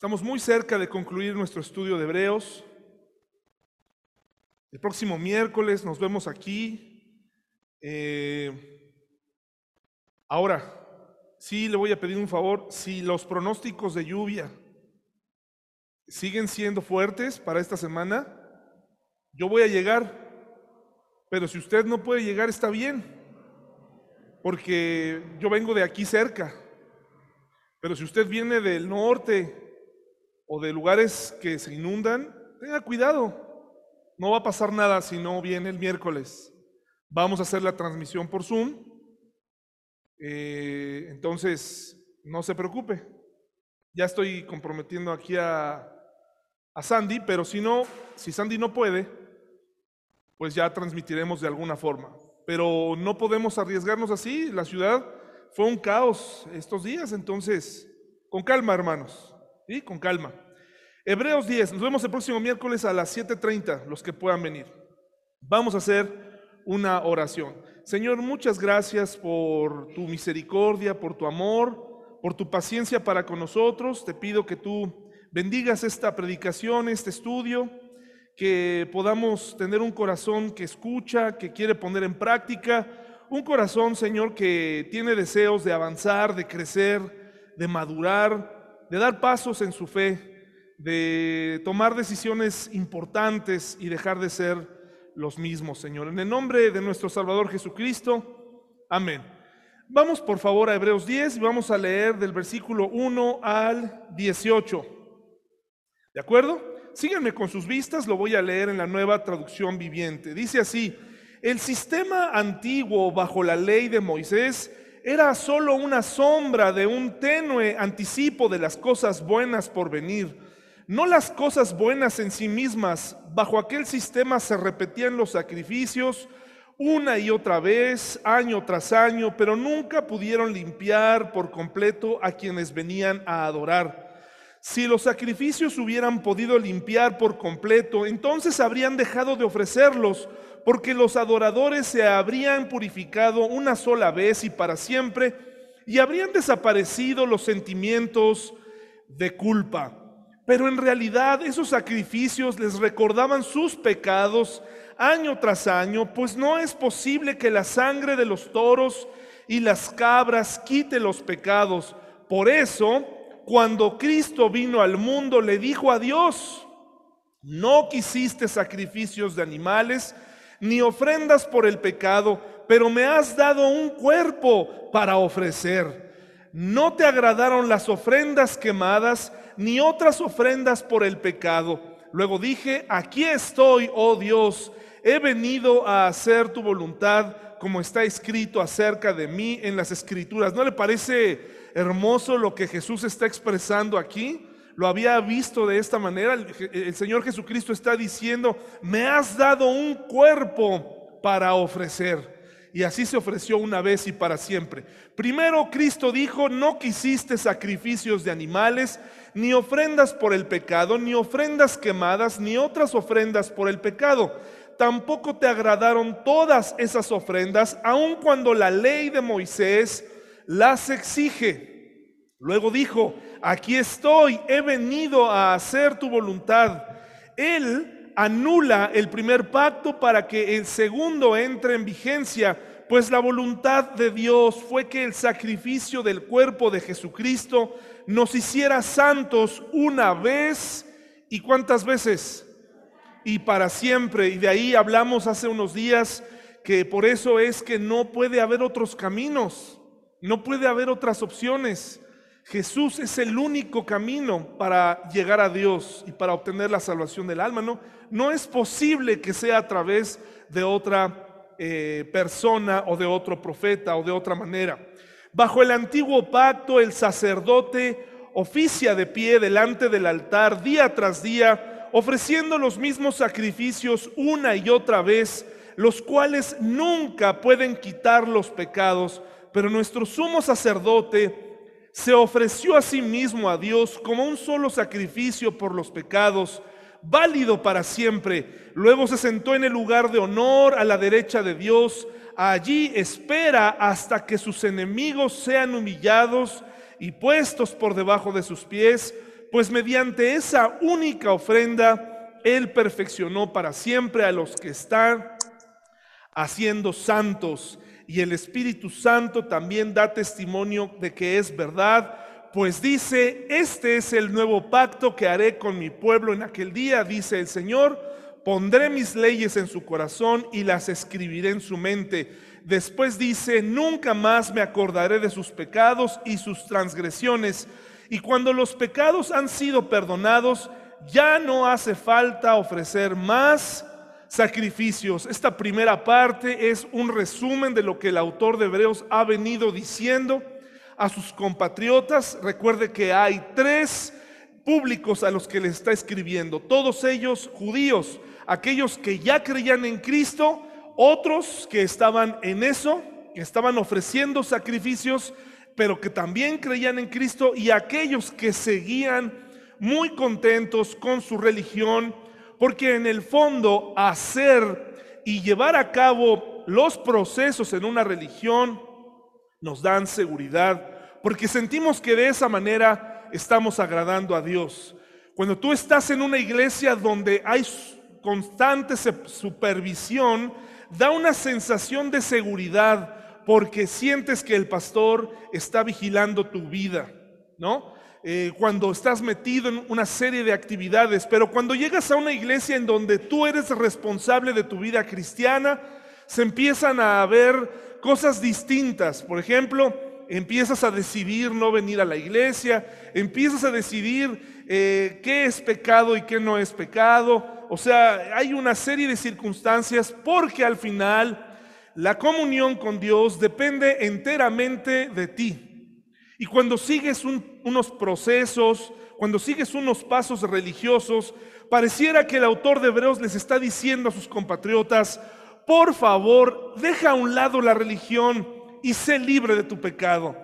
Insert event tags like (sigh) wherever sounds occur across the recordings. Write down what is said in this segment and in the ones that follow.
Estamos muy cerca de concluir nuestro estudio de Hebreos. El próximo miércoles nos vemos aquí. Eh, ahora, sí le voy a pedir un favor, si los pronósticos de lluvia siguen siendo fuertes para esta semana, yo voy a llegar. Pero si usted no puede llegar, está bien, porque yo vengo de aquí cerca. Pero si usted viene del norte o de lugares que se inundan, tenga cuidado. No va a pasar nada si no viene el miércoles. Vamos a hacer la transmisión por Zoom. Eh, entonces, no se preocupe. Ya estoy comprometiendo aquí a, a Sandy, pero si no, si Sandy no puede, pues ya transmitiremos de alguna forma. Pero no podemos arriesgarnos así. La ciudad fue un caos estos días, entonces, con calma, hermanos. Con calma. Hebreos 10, nos vemos el próximo miércoles a las 7.30, los que puedan venir. Vamos a hacer una oración. Señor, muchas gracias por tu misericordia, por tu amor, por tu paciencia para con nosotros. Te pido que tú bendigas esta predicación, este estudio que podamos tener un corazón que escucha, que quiere poner en práctica, un corazón, Señor, que tiene deseos de avanzar, de crecer, de madurar, de dar pasos en su fe, de tomar decisiones importantes y dejar de ser los mismos, Señor. En el nombre de nuestro Salvador Jesucristo, amén. Vamos por favor a Hebreos 10 y vamos a leer del versículo 1 al 18. ¿De acuerdo? síganme con sus vistas, lo voy a leer en la nueva traducción viviente. Dice así, el sistema antiguo bajo la ley de Moisés era solo una sombra de un tenue anticipo de las cosas buenas por venir. No las cosas buenas en sí mismas, bajo aquel sistema se repetían los sacrificios una y otra vez, año tras año, pero nunca pudieron limpiar por completo a quienes venían a adorar. Si los sacrificios hubieran podido limpiar por completo, entonces habrían dejado de ofrecerlos, porque los adoradores se habrían purificado una sola vez y para siempre, y habrían desaparecido los sentimientos de culpa. Pero en realidad esos sacrificios les recordaban sus pecados año tras año, pues no es posible que la sangre de los toros y las cabras quite los pecados. Por eso, cuando Cristo vino al mundo, le dijo a Dios, no quisiste sacrificios de animales, ni ofrendas por el pecado, pero me has dado un cuerpo para ofrecer. No te agradaron las ofrendas quemadas, ni otras ofrendas por el pecado. Luego dije, aquí estoy, oh Dios, he venido a hacer tu voluntad, como está escrito acerca de mí en las escrituras. ¿No le parece hermoso lo que Jesús está expresando aquí. Lo había visto de esta manera. El, Señor Jesucristo está diciendo, me has dado un cuerpo para ofrecer. Y así se ofreció una vez y para siempre. Primero Cristo dijo, no quisiste sacrificios de animales, ni ofrendas por el pecado, ni ofrendas quemadas, ni otras ofrendas por el pecado. Tampoco te agradaron todas esas ofrendas, aun cuando la ley de Moisés las exige. Luego dijo, aquí estoy, he venido a hacer tu voluntad. Él anula el primer pacto para que el segundo entre en vigencia, pues la voluntad de Dios fue que el sacrificio del cuerpo de Jesucristo nos hiciera santos una vez y cuántas veces y para siempre. Y de ahí hablamos hace unos días que por eso es que no puede haber otros caminos. No puede haber otras opciones. Jesús es el único camino para llegar a Dios y para obtener la salvación del alma. No, no es posible que sea a través de otra eh, persona o de otro profeta o de otra manera. Bajo el antiguo pacto, el sacerdote oficia de pie delante del altar día tras día, ofreciendo los mismos sacrificios una y otra vez, los cuales nunca pueden quitar los pecados pero nuestro sumo sacerdote se ofreció a sí mismo a Dios como un solo sacrificio por los pecados, válido para siempre. Luego se sentó en el lugar de honor a la derecha de Dios. Allí espera hasta que sus enemigos sean humillados y puestos por debajo de sus pies. pues mediante esa única ofrenda, Él perfeccionó para siempre a los que están haciendo santos. Y el Espíritu Santo también da testimonio de que es verdad, pues dice, este es el nuevo pacto que haré con mi pueblo en aquel día, dice el Señor, pondré mis leyes en su corazón y las escribiré en su mente. Después dice, nunca más me acordaré de sus pecados y sus transgresiones. Y cuando los pecados han sido perdonados, ya no hace falta ofrecer más sacrificios. Esta primera parte es un resumen de lo que el autor de Hebreos ha venido diciendo a sus compatriotas. Recuerde que hay tres públicos a los que le está escribiendo, todos ellos judíos, aquellos que ya creían en Cristo, otros que estaban en eso, que estaban ofreciendo sacrificios, pero que también creían en Cristo, y aquellos que seguían muy contentos con su religión, porque en el fondo hacer y llevar a cabo los procesos en una religión nos dan seguridad, porque sentimos que de esa manera estamos agradando a Dios. Cuando tú estás en una iglesia donde hay constante supervisión, da una sensación de seguridad porque sientes que el pastor está vigilando tu vida, ¿no? Eh, cuando estás metido en una serie de actividades, pero cuando llegas a una iglesia en donde tú eres responsable de tu vida cristiana, se empiezan a ver cosas distintas. Por ejemplo, empiezas a decidir no venir a la iglesia, empiezas a decidir eh, qué es pecado y qué no es pecado. O sea, hay una serie de circunstancias porque al final la comunión con Dios depende enteramente de ti. Y cuando sigues unos procesos, cuando sigues unos pasos religiosos, pareciera que el autor de Hebreos les está diciendo a sus compatriotas, por favor, deja a un lado la religión y sé libre de tu pecado.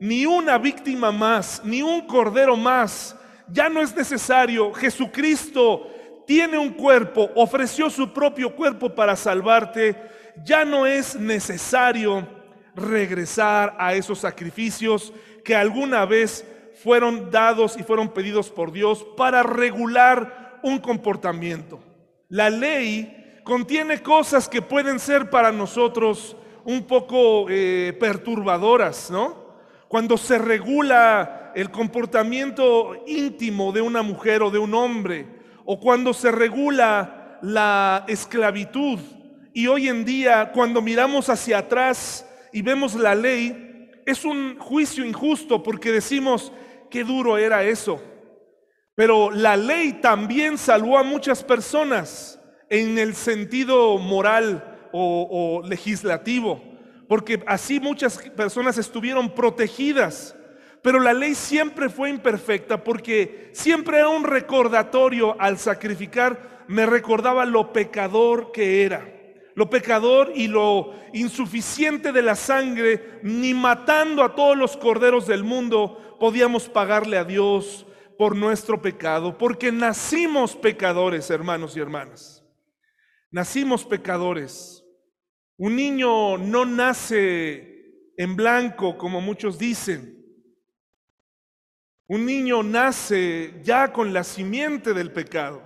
Ni una víctima más, ni un cordero más. Ya no es necesario. Jesucristo tiene un cuerpo, ofreció su propio cuerpo para salvarte. Ya no es necesario regresar a esos sacrificios que alguna vez fueron dados y fueron pedidos por Dios para regular un comportamiento. La ley contiene cosas que pueden ser para nosotros un poco eh, perturbadoras, ¿no? Cuando se regula el comportamiento íntimo de una mujer o de un hombre, o cuando se regula la esclavitud. Y hoy en día, cuando miramos hacia atrás y vemos la ley, es un juicio injusto porque decimos, qué duro era eso. Pero la ley también salvó a muchas personas en el sentido moral o, legislativo, porque así muchas personas estuvieron protegidas. Pero la ley siempre fue imperfecta porque siempre era un recordatorio al sacrificar, me recordaba lo pecador que era lo pecador y lo insuficiente de la sangre, ni matando a todos los corderos del mundo, podíamos pagarle a Dios por nuestro pecado, porque nacimos pecadores, hermanos y hermanas. Nacimos pecadores. Un niño no nace en blanco, como muchos dicen. Un niño nace ya con la simiente del pecado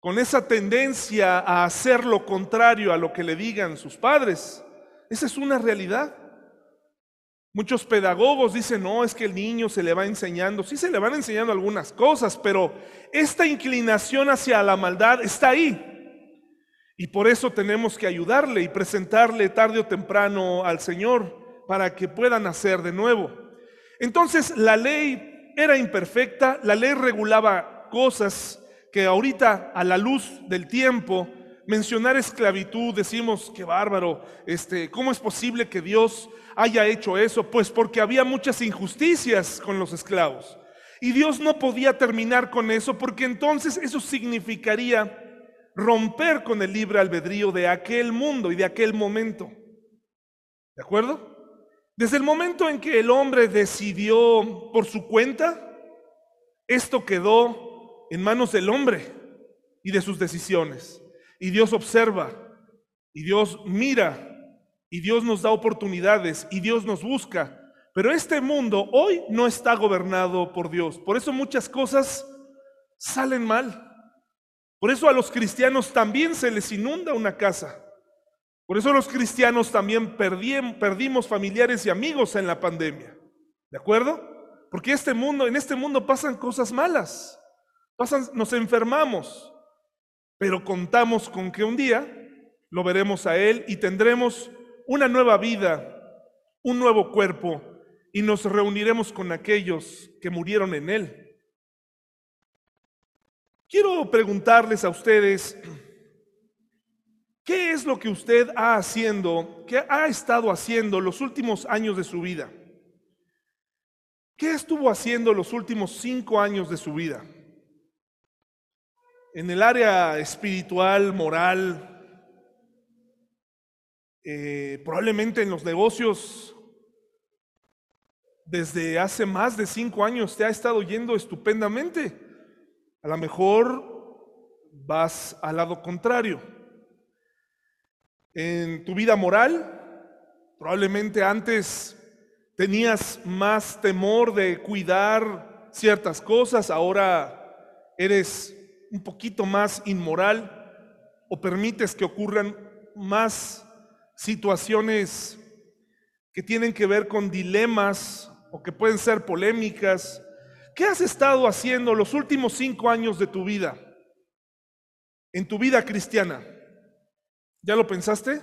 con esa tendencia a hacer lo contrario a lo que le digan sus padres. Esa es una realidad. Muchos pedagogos dicen, no, es que el niño se le va enseñando, sí se le van enseñando algunas cosas, pero esta inclinación hacia la maldad está ahí. Y por eso tenemos que ayudarle y presentarle tarde o temprano al Señor para que pueda nacer de nuevo. Entonces la ley era imperfecta, la ley regulaba cosas que ahorita a la luz del tiempo mencionar esclavitud decimos que bárbaro, este, ¿cómo es posible que Dios haya hecho eso? Pues porque había muchas injusticias con los esclavos. Y Dios no podía terminar con eso porque entonces eso significaría romper con el libre albedrío de aquel mundo y de aquel momento. ¿De acuerdo? Desde el momento en que el hombre decidió por su cuenta, esto quedó en manos del hombre y de sus decisiones. Y Dios observa, y Dios mira, y Dios nos da oportunidades, y Dios nos busca, Pero este mundo hoy no está gobernado por Dios. Por eso muchas cosas salen mal. Por eso a los cristianos también se les inunda una casa. Por eso los cristianos también perdimos familiares y amigos en la pandemia. ¿De acuerdo? Porque este mundo, en este mundo pasan cosas malas. Pasan, nos enfermamos. Pero contamos con que un día lo veremos a Él y tendremos una nueva vida, un nuevo cuerpo y nos reuniremos con aquellos que murieron en Él. Quiero preguntarles a ustedes, ¿qué es lo que usted ha haciendo, qué ha estado haciendo los últimos años de su vida? ¿Qué estuvo haciendo los últimos cinco años de su vida? En el área espiritual, moral, eh, probablemente en los negocios, desde hace más de cinco años te ha estado yendo estupendamente. A lo mejor vas al lado contrario. En tu vida moral, probablemente antes tenías más temor de cuidar ciertas cosas, ahora eres un poquito más inmoral o permites que ocurran más situaciones que tienen que ver con dilemas o que pueden ser polémicas ¿Qué has estado haciendo los últimos cinco años de tu vida? En tu vida cristiana. ¿Ya lo pensaste?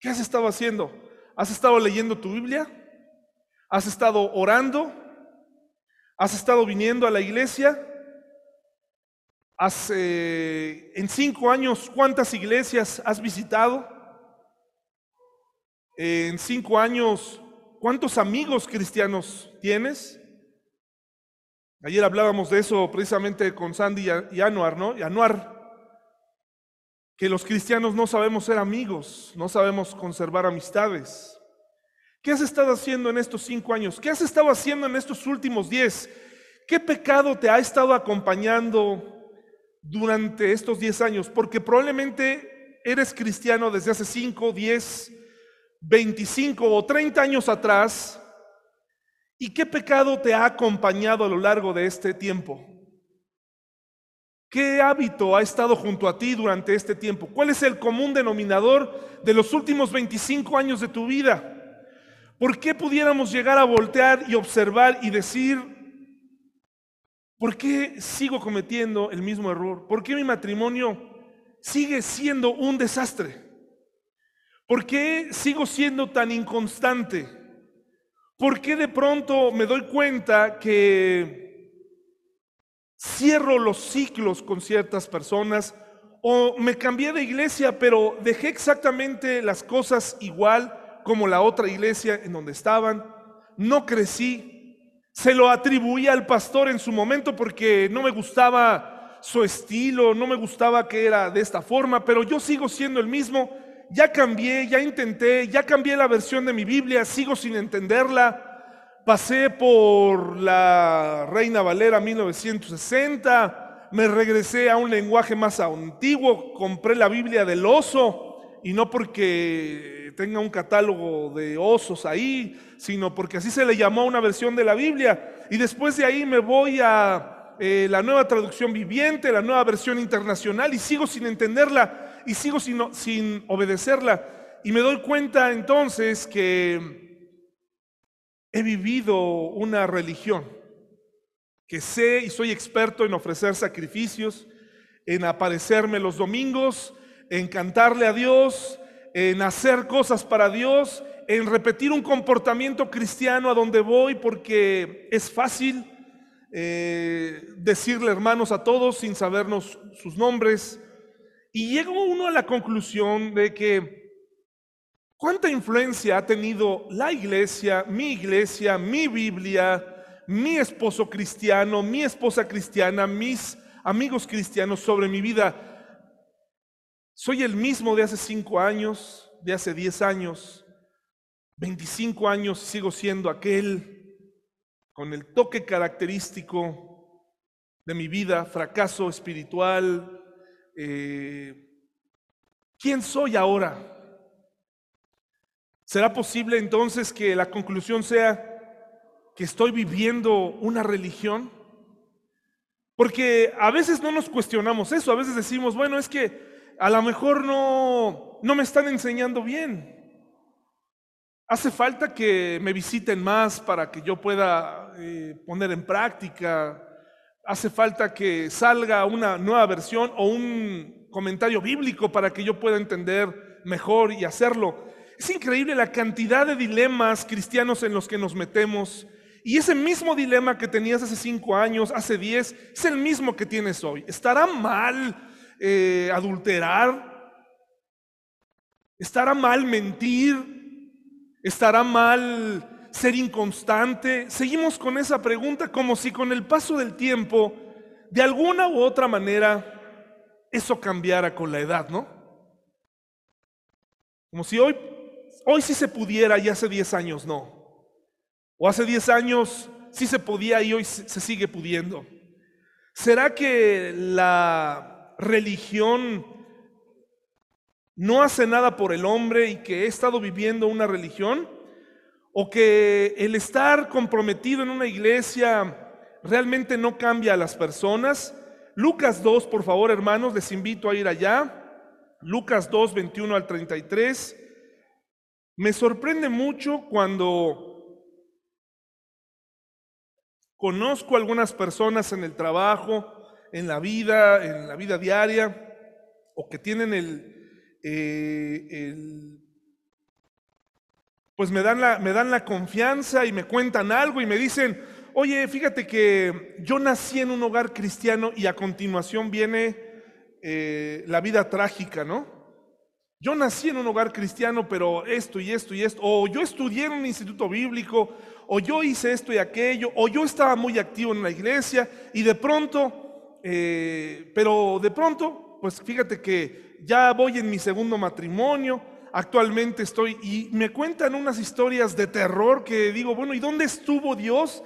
¿Qué has estado haciendo? ¿Has estado leyendo tu Biblia? ¿Has estado orando? ¿Has estado viniendo a la iglesia? ¿Hace en cinco años cuántas iglesias has visitado? En cinco años, ¿cuántos amigos cristianos tienes? Ayer hablábamos de eso precisamente con Sandy y Anuar, ¿no? Y Anuar, que los cristianos no sabemos ser amigos, no sabemos conservar amistades. ¿Qué has estado haciendo en estos cinco años? ¿Qué has estado haciendo en estos últimos diez? ¿Qué pecado te ha estado acompañando durante estos diez años? Porque probablemente eres cristiano desde hace cinco, diez, veinticinco o treinta años atrás ¿Y qué pecado te ha acompañado a lo largo de este tiempo? ¿Qué hábito ha estado junto a ti durante este tiempo? ¿Cuál es el común denominador de los últimos 25 años de tu vida? ¿Por qué pudiéramos llegar a voltear y observar y decir, ¿por qué sigo cometiendo el mismo error? ¿Por qué mi matrimonio sigue siendo un desastre? ¿Por qué sigo siendo tan inconstante? ¿Por qué de pronto me doy cuenta que cierro los ciclos con ciertas personas? O me cambié de iglesia, pero dejé exactamente las cosas igual como la otra iglesia en donde estaban. No crecí. Se lo atribuía al pastor en su momento porque no me gustaba su estilo, no me gustaba que era de esta forma, pero yo sigo siendo el mismo ya cambié, ya intenté, ya cambié la versión de mi Biblia, sigo sin entenderla. Pasé por la Reina Valera 1960, me regresé a un lenguaje más antiguo, compré la Biblia del oso, y no porque tenga un catálogo de osos ahí, sino porque así se le llamó una versión de la Biblia. Y después de ahí me voy a eh, la nueva traducción viviente, la nueva versión internacional, y sigo sin entenderla y sigo sin, sin obedecerla. Y me doy cuenta entonces que he vivido una religión, que sé y soy experto en ofrecer sacrificios, en aparecerme los domingos, en cantarle a Dios, en hacer cosas para Dios, en repetir un comportamiento cristiano a donde voy porque es fácil eh, decirle hermanos a todos sin sabernos sus nombres. Y llega uno a la conclusión de que cuánta influencia ha tenido la iglesia, mi iglesia, mi Biblia, mi esposo cristiano, mi esposa cristiana, mis amigos cristianos sobre mi vida. Soy el mismo de hace cinco años, de hace diez años, 25 años, sigo siendo aquel con el toque característico de mi vida, fracaso espiritual, eh, ¿quién soy ahora? ¿Será posible entonces que la conclusión sea, que estoy viviendo una religión? Porque a veces no nos cuestionamos eso, a veces decimos, bueno, es que a lo mejor no, no me están enseñando bien. Hace falta que me visiten más para que yo pueda eh, poner en práctica. Hace falta que salga una nueva versión o un comentario bíblico para que yo pueda entender mejor y hacerlo. Es increíble la cantidad de dilemas cristianos en los que nos metemos. Y ese mismo dilema que tenías hace cinco años, hace diez, es el mismo que tienes hoy. ¿Estará mal eh, adulterar? ¿Estará mal mentir? ¿Estará mal ser inconstante? Seguimos con esa pregunta como si con el paso del tiempo, de alguna u otra manera, eso cambiara con la edad, ¿no? Como si hoy, hoy sí se pudiera y hace 10 años no. O hace 10 años sí se podía y hoy se sigue pudiendo. ¿Será que la religión no hace nada por el hombre y que he estado viviendo una religión, o que el estar comprometido en una iglesia realmente no cambia a las personas. Lucas 2, por favor, hermanos, les invito a ir allá. Lucas 2, 21 al 33. Me sorprende mucho cuando conozco a algunas personas en el trabajo, en la vida, en la vida diaria, o que tienen el, eh, pues me dan, la, me dan la confianza y me cuentan algo y me dicen, oye, fíjate que yo nací en un hogar cristiano y a continuación viene eh, la vida trágica, ¿no? Yo nací en un hogar cristiano, pero esto y esto y esto, o yo estudié en un instituto bíblico, o yo hice esto y aquello, o yo estaba muy activo en la iglesia y de pronto, eh, pero de pronto, pues fíjate que ya voy en mi segundo matrimonio, actualmente estoy y me cuentan unas historias de terror que digo, bueno, ¿y dónde estuvo Dios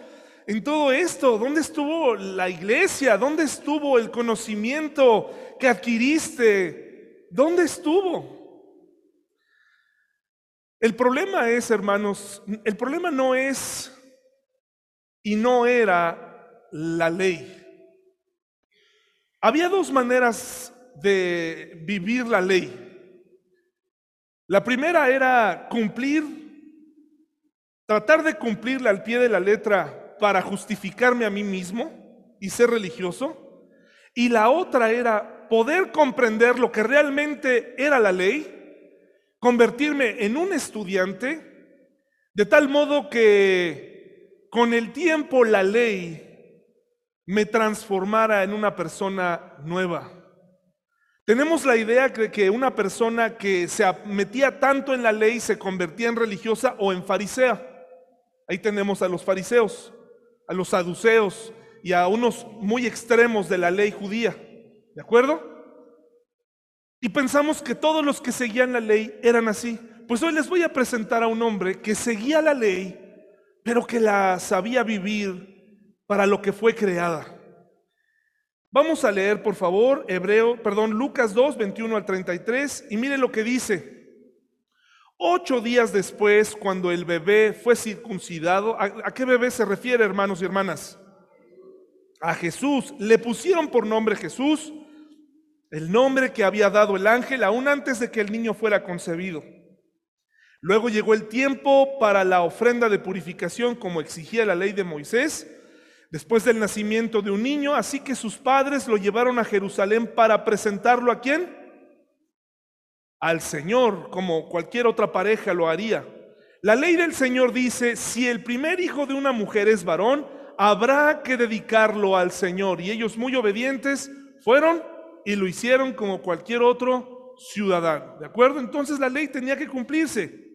en todo esto? ¿Dónde estuvo la iglesia? ¿Dónde estuvo el conocimiento que adquiriste? ¿Dónde estuvo? El problema es, hermanos, el problema no es y no era la ley. Había dos maneras de vivir la ley. La primera era cumplir, tratar de cumplirla al pie de la letra para justificarme a mí mismo y ser religioso. Y la otra era poder comprender lo que realmente era la ley, convertirme en un estudiante, de tal modo que con el tiempo la ley me transformara en una persona nueva. Tenemos la idea de que una persona que se metía tanto en la ley se convertía en religiosa o en farisea. Ahí tenemos a los fariseos, a los saduceos y a unos muy extremos de la ley judía. ¿De acuerdo? Y pensamos que todos los que seguían la ley eran así. Pues hoy les voy a presentar a un hombre que seguía la ley, pero que la sabía vivir para lo que fue creada. Vamos a leer, por favor, Hebreo, perdón, Lucas 2, 21 al 33, y mire lo que dice. Ocho días después, cuando el bebé fue circuncidado, ¿a, qué bebé se refiere, hermanos y hermanas? A Jesús. Le pusieron por nombre Jesús, el nombre que había dado el ángel aún antes de que el niño fuera concebido. Luego llegó el tiempo para la ofrenda de purificación, como exigía la ley de Moisés después del nacimiento de un niño, así que sus padres lo llevaron a Jerusalén para presentarlo a quién? Al Señor, como cualquier otra pareja lo haría. La ley del Señor dice, si el primer hijo de una mujer es varón, habrá que dedicarlo al Señor. Y ellos muy obedientes fueron y lo hicieron como cualquier otro ciudadano. ¿De acuerdo? Entonces la ley tenía que cumplirse.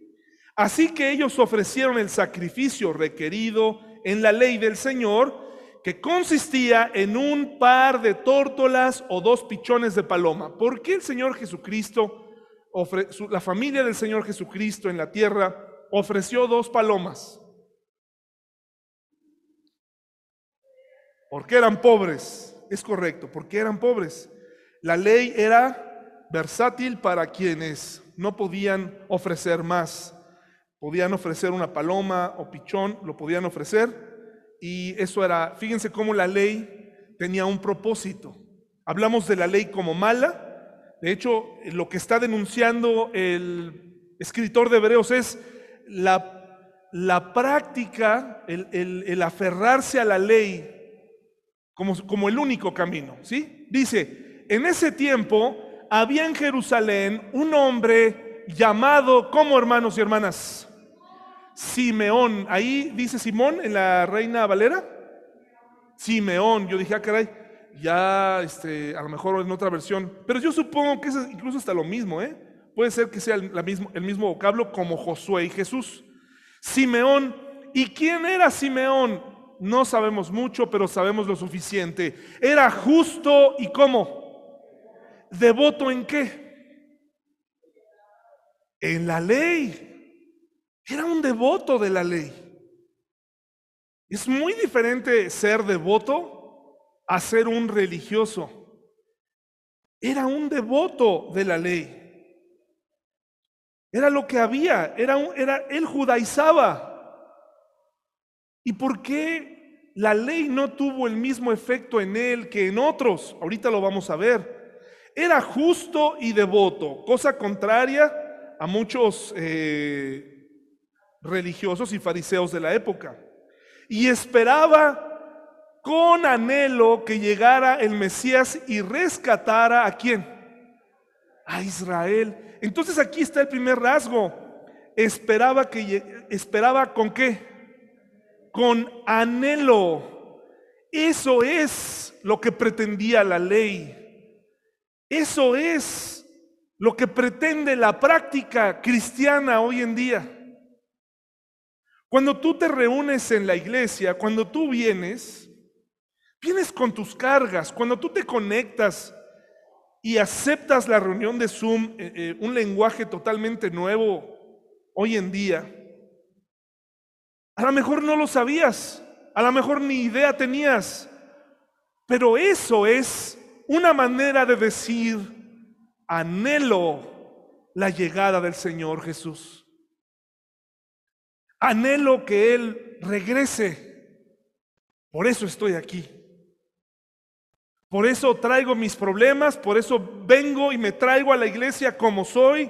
Así que ellos ofrecieron el sacrificio requerido en la ley del Señor que consistía en un par de tórtolas o dos pichones de paloma. ¿Por qué el Señor Jesucristo, la familia del Señor Jesucristo en la tierra, ofreció dos palomas? Porque eran pobres, es correcto, porque eran pobres. La ley era versátil para quienes no podían ofrecer más. Podían ofrecer una paloma o pichón, lo podían ofrecer. Y eso era, fíjense cómo la ley tenía un propósito. Hablamos de la ley como mala. De hecho, lo que está denunciando el escritor de Hebreos es la, la práctica, el, el, aferrarse a la ley como, como el único camino. ¿sí? Dice, en ese tiempo había en Jerusalén un hombre llamado, ¿cómo hermanos y hermanas? Simeón. Ahí dice Simón en la Reina Valera. Simeón. Yo dije, ah, caray, ya este, a lo mejor en otra versión. Pero yo supongo que es incluso hasta lo mismo, ¿eh? Puede ser que sea el, mismo, el mismo vocablo como Josué y Jesús. Simeón. ¿Y quién era Simeón? No sabemos mucho, pero sabemos lo suficiente. Era justo y cómo? ¿Devoto en qué? En la ley. Era un devoto de la ley. Es muy diferente ser devoto a ser un religioso. Era un devoto de la ley. Era lo que había, era, era él judaizaba. ¿Y por qué la ley no tuvo el mismo efecto en él que en otros? Ahorita lo vamos a ver. Era justo y devoto, cosa contraria a muchos eh, religiosos y fariseos de la época. Y esperaba con anhelo que llegara el Mesías y rescatara a quién? A Israel. Entonces aquí está el primer rasgo. Esperaba que esperaba con qué? Con anhelo. Eso es lo que pretendía la ley. Eso es lo que pretende la práctica cristiana hoy en día. Cuando tú te reúnes en la iglesia, cuando tú vienes, vienes con tus cargas, cuando tú te conectas y aceptas la reunión de Zoom, eh, eh, un lenguaje totalmente nuevo hoy en día, a lo mejor no lo sabías, a lo mejor ni idea tenías, pero eso es una manera de decir, anhelo la llegada del Señor Jesús. Anhelo que Él regrese. Por eso estoy aquí. Por eso traigo mis problemas, por eso vengo y me traigo a la iglesia como soy.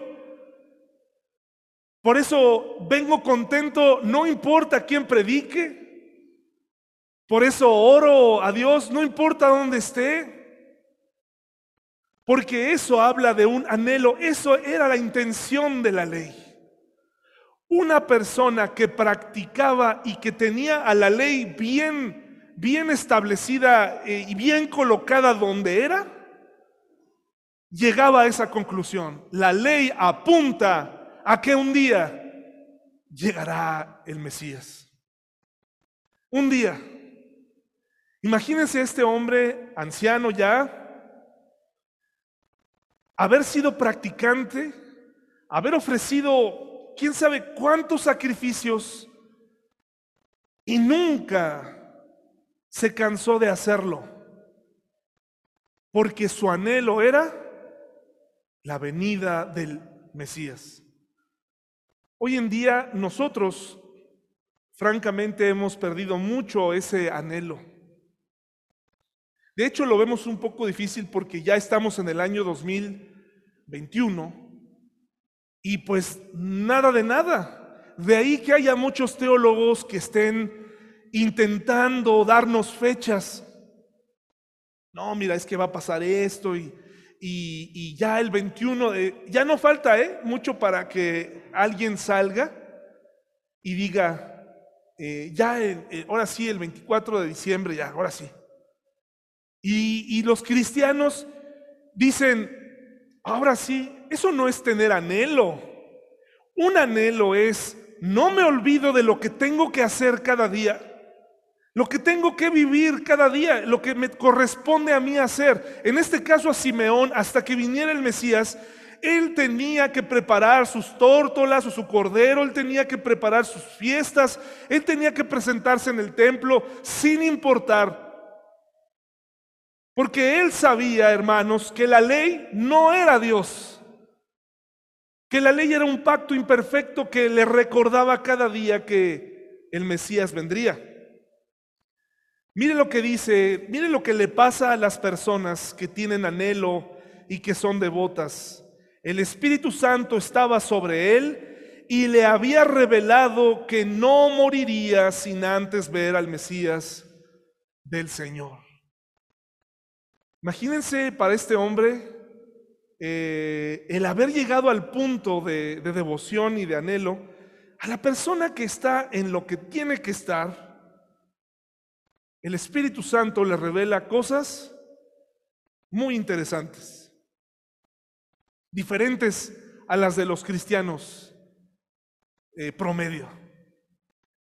Por eso vengo contento, no importa quién predique. Por eso oro a Dios, no importa dónde esté. Porque eso habla de un anhelo, eso era la intención de la ley. Una persona que practicaba y que tenía a la ley bien, bien establecida eh, y bien colocada donde era, llegaba a esa conclusión. La ley apunta a que un día llegará el Mesías. Un día. Imagínense este hombre anciano ya, haber sido practicante, haber ofrecido quién sabe cuántos sacrificios y nunca se cansó de hacerlo, porque su anhelo era la venida del Mesías. Hoy en día nosotros, francamente, hemos perdido mucho ese anhelo. De hecho, lo vemos un poco difícil porque ya estamos en el año 2021 y pues nada de nada. De ahí que haya muchos teólogos que estén intentando darnos fechas. No, mira, es que va a pasar esto y, y, ya el 21, ya no falta ¿eh? mucho para que alguien salga y diga, eh, ya ahora sí, el 24 de diciembre, ya, ahora sí. Y, y los cristianos dicen, ahora sí, eso no es tener anhelo. Un anhelo es, no me olvido de lo que tengo que hacer cada día, lo que tengo que vivir cada día, lo que me corresponde a mí hacer. En este caso a Simeón, hasta que viniera el Mesías, él tenía que preparar sus tórtolas o su cordero, él tenía que preparar sus fiestas, él tenía que presentarse en el templo sin importar. Porque él sabía, hermanos, que la ley no era Dios que la ley era un pacto imperfecto que le recordaba cada día que el Mesías vendría. Mire lo que dice, mire lo que le pasa a las personas que tienen anhelo y que son devotas. El Espíritu Santo estaba sobre él y le había revelado que no moriría sin antes ver al Mesías del Señor. Imagínense para este hombre eh, el haber llegado al punto de, de devoción y de anhelo a la persona que está en lo que tiene que estar. El Espíritu Santo le revela cosas muy interesantes, diferentes a las de los cristianos eh, promedio.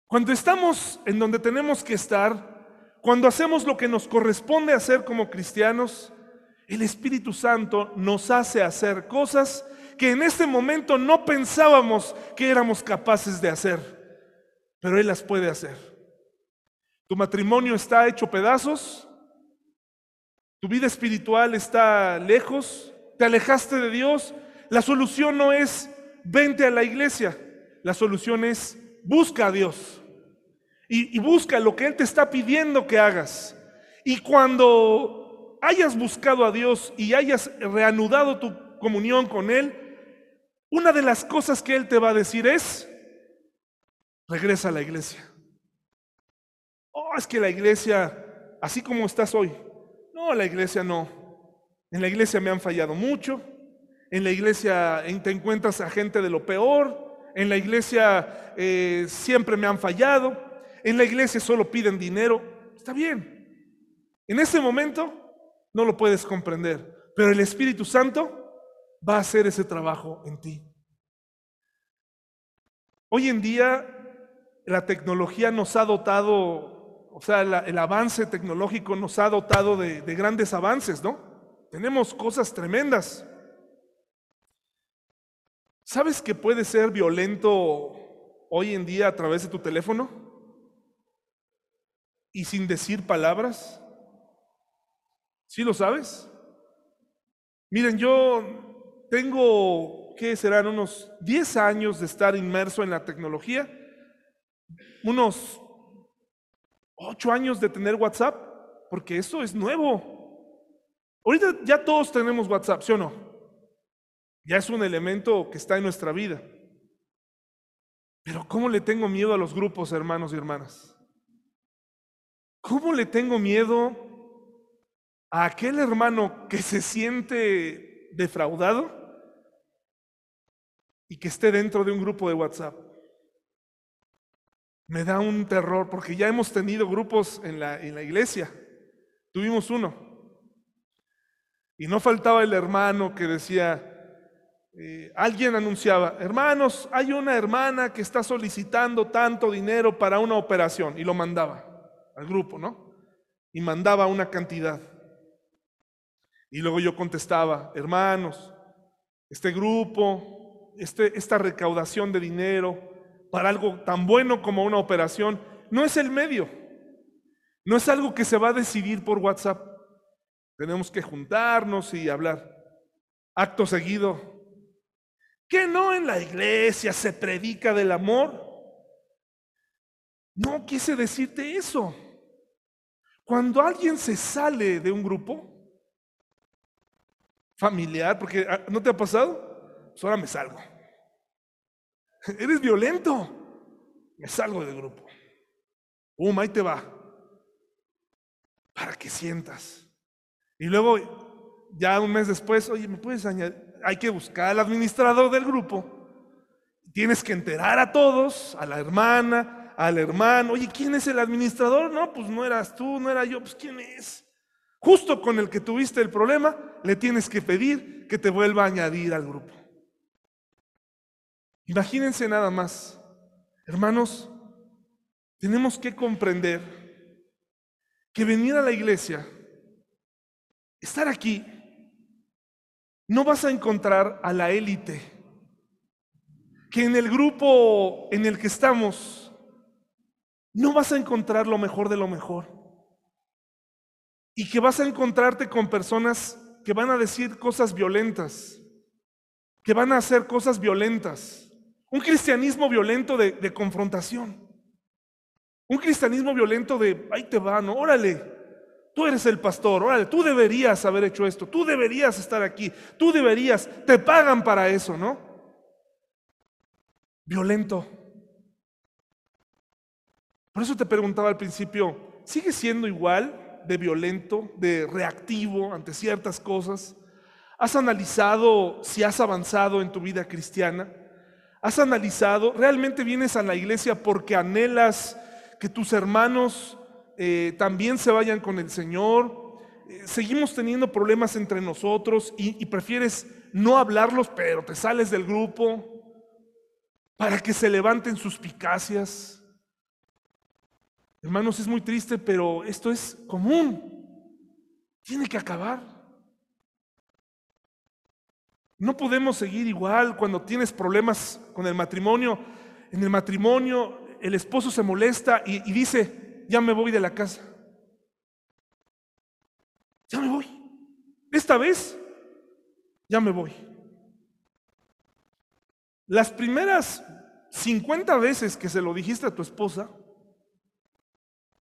Cuando estamos en donde tenemos que estar, cuando hacemos lo que nos corresponde hacer como cristianos, el Espíritu Santo nos hace hacer cosas que en este momento no pensábamos que éramos capaces de hacer, pero Él las puede hacer. Tu matrimonio está hecho pedazos, tu vida espiritual está lejos, te alejaste de Dios. La solución no es vente a la iglesia, la solución es busca a Dios y, y busca lo que Él te está pidiendo que hagas. Y cuando hayas buscado a Dios y hayas reanudado tu comunión con Él, una de las cosas que Él te va a decir es, regresa a la iglesia. Oh, es que la iglesia, así como estás hoy, no, la iglesia no. En la iglesia me han fallado mucho, en la iglesia te encuentras a gente de lo peor, en la iglesia eh, siempre me han fallado, en la iglesia solo piden dinero. Está bien. En ese momento no lo puedes comprender, pero el Espíritu Santo va a hacer ese trabajo en ti. Hoy en día la tecnología nos ha dotado, o sea, el avance tecnológico nos ha dotado de, de grandes avances, ¿no? Tenemos cosas tremendas. ¿Sabes que puede ser violento hoy en día a través de tu teléfono? Y sin decir palabras. ¿Sí lo sabes? Miren, yo tengo, ¿qué serán? Unos 10 años de estar inmerso en la tecnología, unos 8 años de tener WhatsApp, porque eso es nuevo. Ahorita ya todos tenemos WhatsApp, ¿sí o no? Ya es un elemento que está en nuestra vida. Pero ¿cómo le tengo miedo a los grupos, hermanos y hermanas? ¿Cómo le tengo miedo a aquel hermano que se siente defraudado y que esté dentro de un grupo de WhatsApp. Me da un terror porque ya hemos tenido grupos en la, en la iglesia. Tuvimos uno. Y no faltaba el hermano que decía, eh, alguien anunciaba, hermanos, hay una hermana que está solicitando tanto dinero para una operación y lo mandaba al grupo, ¿no? Y mandaba una cantidad. Y luego yo contestaba, hermanos, este grupo, este, esta recaudación de dinero para algo tan bueno como una operación, no es el medio. No es algo que se va a decidir por WhatsApp. Tenemos que juntarnos y hablar. Acto seguido. ¿Que no en la iglesia se predica del amor? No quise decirte eso. Cuando alguien se sale de un grupo, familiar, porque ah, ¿no te ha pasado? Pues ahora me salgo. (laughs) Eres violento. Me salgo del grupo. Um, ahí te va. Para que sientas. Y luego, ya un mes después, oye, ¿me puedes añadir? Hay que buscar al administrador del grupo. Tienes que enterar a todos, a la hermana, al hermano. Oye, ¿quién es el administrador? No, pues no eras tú, no era yo. Pues ¿quién es? Justo con el que tuviste el problema, le tienes que pedir que te vuelva a añadir al grupo. Imagínense nada más, hermanos, tenemos que comprender que venir a la iglesia, estar aquí, no vas a encontrar a la élite, que en el grupo en el que estamos, no vas a encontrar lo mejor de lo mejor y que vas a encontrarte con personas que van a decir cosas violentas, que van a hacer cosas violentas. Un cristianismo violento de, confrontación. Un cristianismo violento de, ahí te va, ¿no? Órale, tú eres el pastor, órale, tú deberías haber hecho esto, tú deberías estar aquí, tú deberías, te pagan para eso, ¿no? Violento. Por eso te preguntaba al principio, ¿sigue siendo igual de violento, de reactivo ante ciertas cosas? ¿Has analizado si has avanzado en tu vida cristiana? ¿Has analizado, realmente vienes a la iglesia porque anhelas que tus hermanos eh, también se vayan con el Señor. Eh, seguimos teniendo problemas entre nosotros y, y prefieres no hablarlos, pero te sales del grupo para que se levanten suspicacias. Hermanos, es muy triste, pero esto es común. Tiene que acabar. No podemos seguir igual cuando tienes problemas con el matrimonio. En el matrimonio el esposo se molesta y, dice, ya me voy de la casa. Ya me voy. Esta vez, ya me voy. Las primeras 50 veces que se lo dijiste a tu esposa,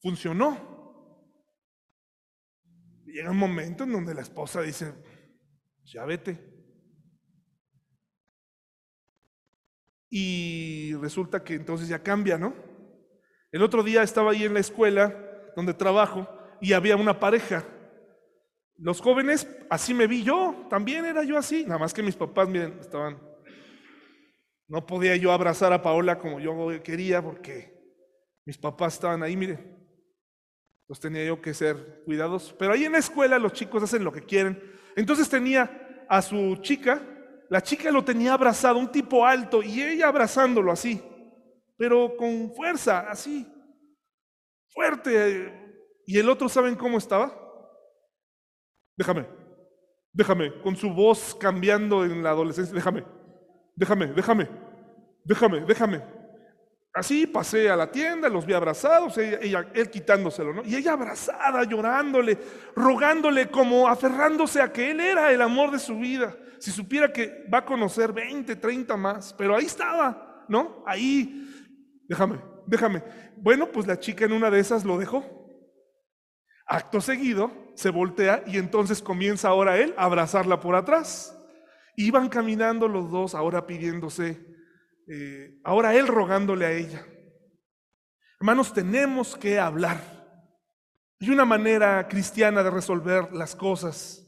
funcionó. Llega un momento en donde la esposa dice, ya vete. Y resulta que entonces ya cambia, ¿no? El otro día estaba ahí en la escuela donde trabajo y había una pareja. Los jóvenes, así me vi yo, también era yo así, nada más que mis papás, miren, estaban... No podía yo abrazar a Paola como yo quería porque mis papás estaban ahí, miren. Entonces tenía yo que ser cuidados. Pero ahí en la escuela los chicos hacen lo que quieren. Entonces tenía a su chica, la chica lo tenía abrazado, un tipo alto, y ella abrazándolo así, pero con fuerza, así, fuerte. ¿Y el otro saben cómo estaba? Déjame, déjame, con su voz cambiando en la adolescencia, déjame, déjame, déjame, déjame, déjame. Así pasé a la tienda, los vi abrazados, él quitándoselo, ¿no? Y ella abrazada, llorándole, rogándole, como aferrándose a que él era el amor de su vida si supiera que va a conocer 20, 30 más, pero ahí estaba, ¿no? Ahí, déjame, déjame. Bueno, pues la chica en una de esas lo dejó. Acto seguido, se voltea y entonces comienza ahora él a abrazarla por atrás. Iban caminando los dos, ahora pidiéndose, eh, ahora él rogándole a ella. Hermanos, tenemos que hablar. Hay una manera cristiana de resolver las cosas.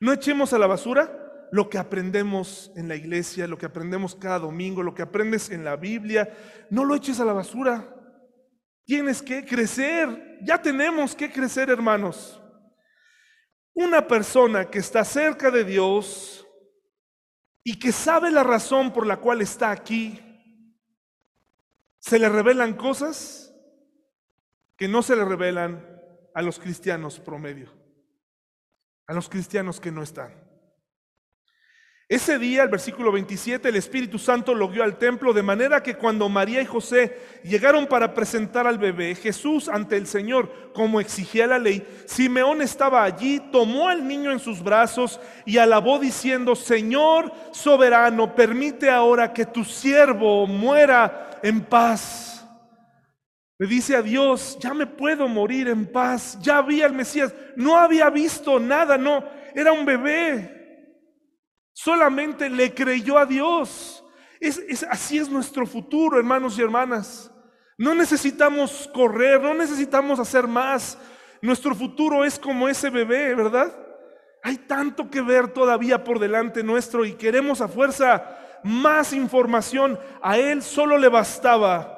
No echemos a la basura lo que aprendemos en la iglesia, lo que aprendemos cada domingo, lo que aprendes en la Biblia, no lo eches a la basura. Tienes que crecer, ya tenemos que crecer, hermanos. Una persona que está cerca de Dios y que sabe la razón por la cual está aquí, se le revelan cosas que no se le revelan a los cristianos promedio, a los cristianos que no están. Ese día, el versículo 27, el Espíritu Santo lo guió al templo, de manera que cuando María y José llegaron para presentar al bebé Jesús ante el Señor, como exigía la ley, Simeón estaba allí, tomó al niño en sus brazos y alabó diciendo, Señor soberano, permite ahora que tu siervo muera en paz. Le dice a Dios, ya me puedo morir en paz, ya vi al Mesías, no había visto nada, no, era un bebé. Solamente le creyó a Dios. Es, así es nuestro futuro, hermanos y hermanas. No necesitamos correr, no necesitamos hacer más. Nuestro futuro es como ese bebé, ¿verdad? Hay tanto que ver todavía por delante nuestro y queremos a fuerza más información. A él solo le bastaba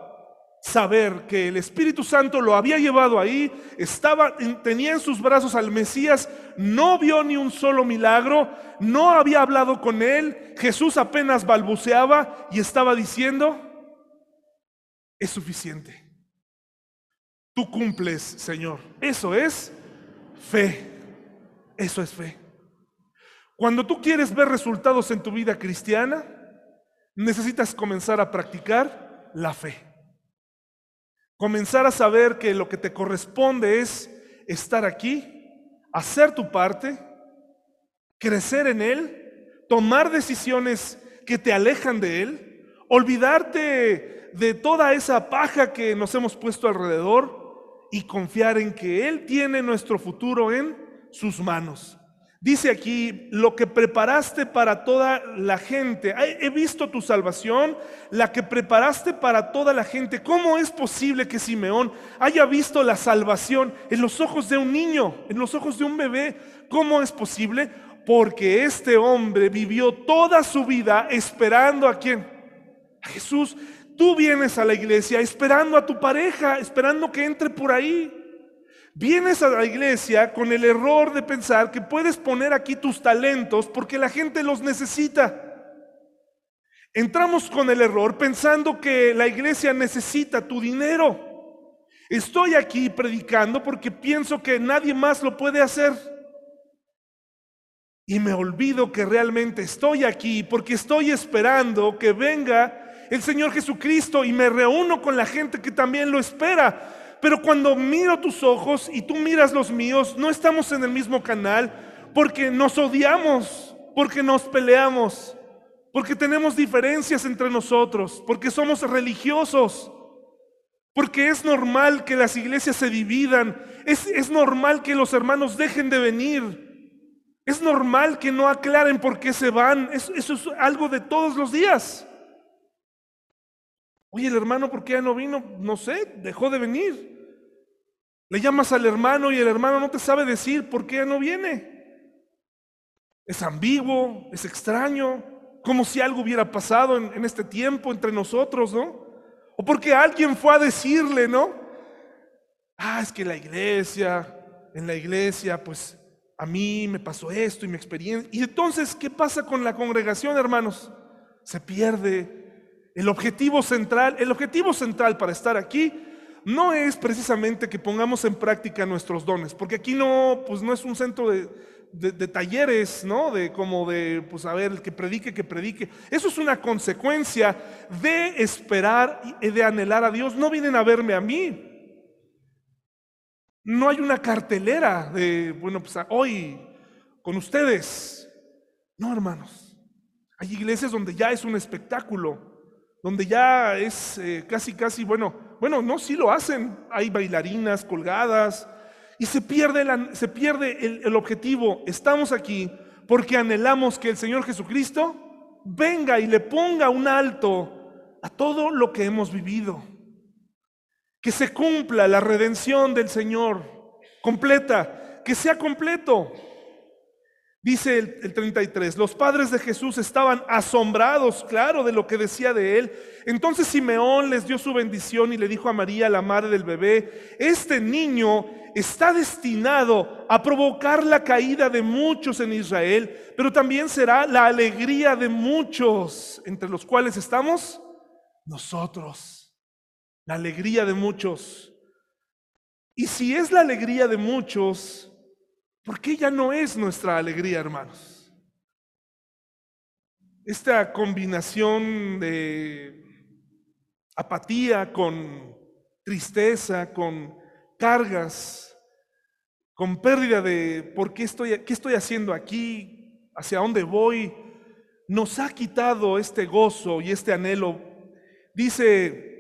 saber que el Espíritu Santo lo había llevado ahí, estaba, tenía en sus brazos al Mesías, no vio ni un solo milagro, no había hablado con él, Jesús apenas balbuceaba y estaba diciendo, es suficiente. Tú cumples, Señor. Eso es fe. Eso es fe. Cuando tú quieres ver resultados en tu vida cristiana, necesitas comenzar a practicar la fe. Comenzar a saber que lo que te corresponde es estar aquí, hacer tu parte, crecer en Él, tomar decisiones que te alejan de Él, olvidarte de toda esa paja que nos hemos puesto alrededor y confiar en que Él tiene nuestro futuro en sus manos. Dice aquí, lo que preparaste para toda la gente. He visto tu salvación, la que preparaste para toda la gente. ¿Cómo es posible que Simeón haya visto la salvación en los ojos de un niño, en los ojos de un bebé? ¿Cómo es posible? Porque este hombre vivió toda su vida esperando a quién? A Jesús. Tú vienes a la iglesia esperando a tu pareja, esperando que entre por ahí. Vienes a la iglesia con el error de pensar que puedes poner aquí tus talentos porque la gente los necesita. Entramos con el error pensando que la iglesia necesita tu dinero. Estoy aquí predicando porque pienso que nadie más lo puede hacer. Y me olvido que realmente estoy aquí porque estoy esperando que venga el Señor Jesucristo y me reúno con la gente que también lo espera. Pero cuando miro tus ojos y tú miras los míos, no estamos en el mismo canal porque nos odiamos, porque nos peleamos, porque tenemos diferencias entre nosotros, porque somos religiosos, porque es normal que las iglesias se dividan, es, normal que los hermanos dejen de venir. Es normal que no aclaren por qué se van. eso es algo de todos los días. Oye, el hermano, ¿por qué ya no vino? No sé, dejó de venir. Le llamas al hermano y el hermano no te sabe decir por qué ya no viene. Es ambiguo, es extraño, como si algo hubiera pasado en, en este tiempo entre nosotros, ¿no? O porque alguien fue a decirle, ¿no? Ah, es que la iglesia, en la iglesia, pues a mí me pasó esto y mi experiencia. Y entonces, ¿qué pasa con la congregación, hermanos? Se pierde el objetivo central, el objetivo central para estar aquí no es precisamente que pongamos en práctica nuestros dones, porque aquí no, pues no es un centro de, talleres, ¿no? De como de, pues a ver, que predique, que predique. Eso es una consecuencia de esperar y de anhelar a Dios. No vienen a verme a mí. No hay una cartelera de, bueno, pues hoy con ustedes. No, hermanos. Hay iglesias donde ya es un espectáculo donde ya es eh, casi, casi, bueno, bueno, no, sí lo hacen, hay bailarinas colgadas y se pierde, se pierde el, el objetivo. Estamos aquí porque anhelamos que el Señor Jesucristo venga y le ponga un alto a todo lo que hemos vivido. Que se cumpla la redención del Señor completa, que sea completo. Dice el, 33, los padres de Jesús estaban asombrados, claro, de lo que decía de él. Entonces Simeón les dio su bendición y le dijo a María, la madre del bebé, este niño está destinado a provocar la caída de muchos en Israel, pero también será la alegría de muchos, entre los cuales estamos nosotros. La alegría de muchos. Y si es la alegría de muchos, porque ella no es nuestra alegría, hermanos. Esta combinación de apatía con tristeza, con cargas, con pérdida de por qué estoy, qué estoy haciendo aquí, hacia dónde voy, nos ha quitado este gozo y este anhelo. Dice,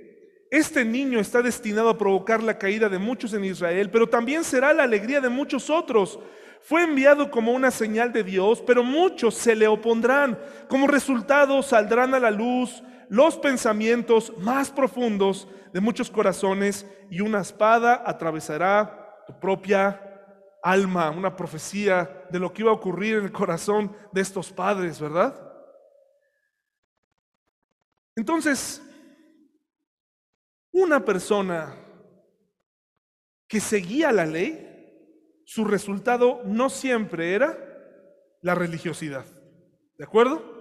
este niño está destinado a provocar la caída de muchos en Israel, pero también será la alegría de muchos otros. Fue enviado como una señal de Dios, pero muchos se le opondrán. Como resultado saldrán a la luz los pensamientos más profundos de muchos corazones y una espada atravesará tu propia alma, una profecía de lo que iba a ocurrir en el corazón de estos padres, ¿verdad? Entonces, una persona que seguía la ley, su resultado no siempre era la religiosidad. ¿De acuerdo?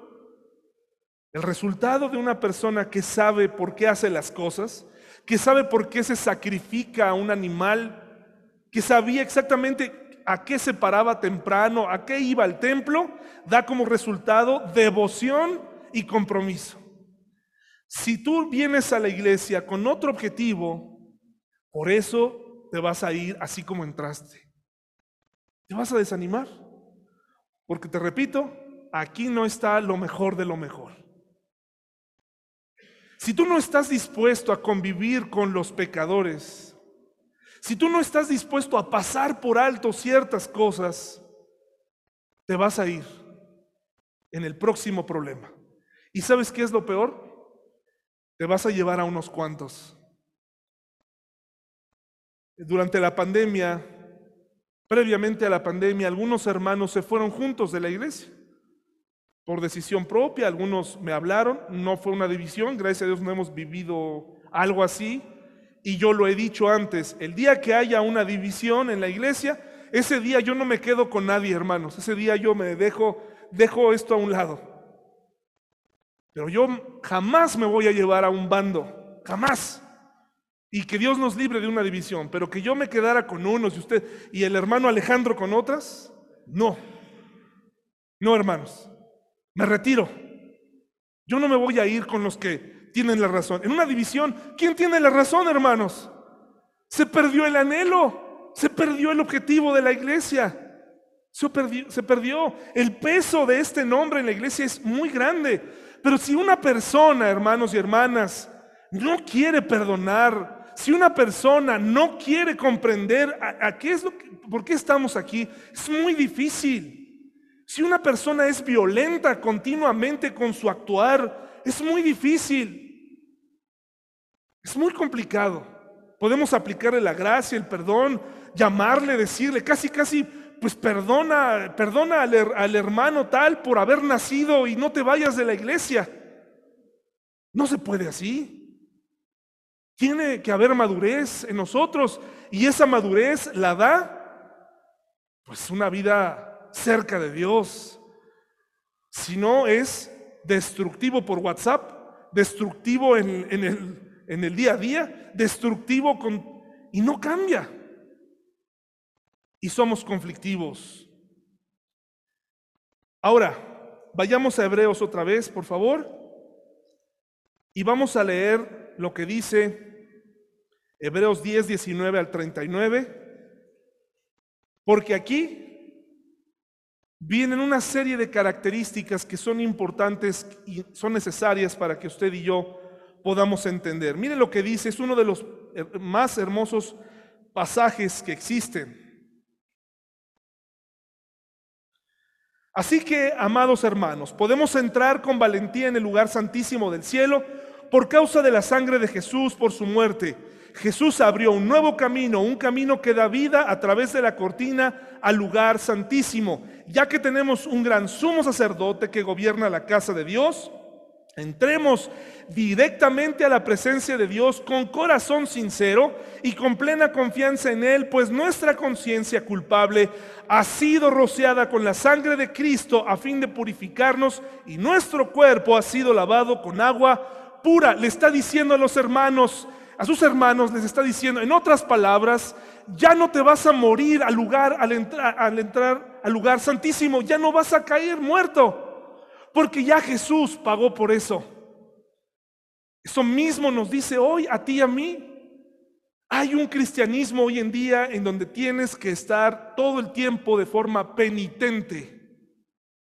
El resultado de una persona que sabe por qué hace las cosas, que sabe por qué se sacrifica a un animal, que sabía exactamente a qué se paraba temprano, a qué iba al templo, da como resultado devoción y compromiso. Si tú vienes a la iglesia con otro objetivo, por eso te vas a ir así como entraste te vas a desanimar. Porque te repito, aquí no está lo mejor de lo mejor. Si tú no estás dispuesto a convivir con los pecadores, si tú no estás dispuesto a pasar por alto ciertas cosas, te vas a ir en el próximo problema. ¿Y sabes qué es lo peor? Te vas a llevar a unos cuantos. Durante la pandemia, previamente a la pandemia, algunos hermanos se fueron juntos de la iglesia por decisión propia, algunos me hablaron, no fue una división, gracias a Dios no hemos vivido algo así, y yo lo he dicho antes, el día que haya una división en la iglesia, ese día yo no me quedo con nadie, hermanos, ese día yo me dejo, dejo esto a un lado. Pero yo jamás me voy a llevar a un bando, jamás. Y que Dios nos libre de una división, pero que yo me quedara con unos y usted y el hermano Alejandro con otras, no. No, hermanos. Me retiro. Yo no me voy a ir con los que tienen la razón. En una división, ¿quién tiene la razón, hermanos? Se perdió el anhelo, se perdió el objetivo de la iglesia. Se perdió, se perdió, El peso de este nombre en la iglesia es muy grande. Pero si una persona, hermanos y hermanas, no quiere perdonar, si una persona no quiere comprender a, qué es lo que, por qué estamos aquí, es muy difícil. Si una persona es violenta continuamente con su actuar, es muy difícil. Es muy complicado. Podemos aplicarle la gracia, el perdón, llamarle, decirle, casi, casi, pues perdona, perdona al, hermano tal por haber nacido y no te vayas de la iglesia. No se puede así. Tiene que haber madurez en nosotros y esa madurez la da, pues una vida cerca de Dios, sino es destructivo por WhatsApp, destructivo en, el, en el día a día, destructivo con, y no cambia. Y somos conflictivos. Ahora, vayamos a Hebreos otra vez, por favor, y vamos a leer lo que dice Hebreos 10, 19 al 39, porque aquí vienen una serie de características que son importantes y son necesarias para que usted y yo podamos entender. Mire lo que dice, es uno de los más hermosos pasajes que existen. Así que, amados hermanos, podemos entrar con valentía en el lugar santísimo del cielo por causa de la sangre de Jesús, por su muerte Jesús abrió un nuevo camino, un camino que da vida a través de la cortina al lugar santísimo. Ya que tenemos un gran sumo sacerdote que gobierna la casa de Dios, entremos directamente a la presencia de Dios con corazón sincero y con plena confianza en Él, pues nuestra conciencia culpable ha sido rociada con la sangre de Cristo a fin de purificarnos y nuestro cuerpo ha sido lavado con agua pura. Le está diciendo a los hermanos, a sus hermanos les está diciendo, en otras palabras, ya no te vas a morir al lugar, al entrar, al entrar al lugar santísimo, ya no vas a caer muerto, porque ya Jesús pagó por eso. Eso mismo nos dice hoy a ti y a mí. Hay un cristianismo hoy en día en donde tienes que estar todo el tiempo de forma penitente.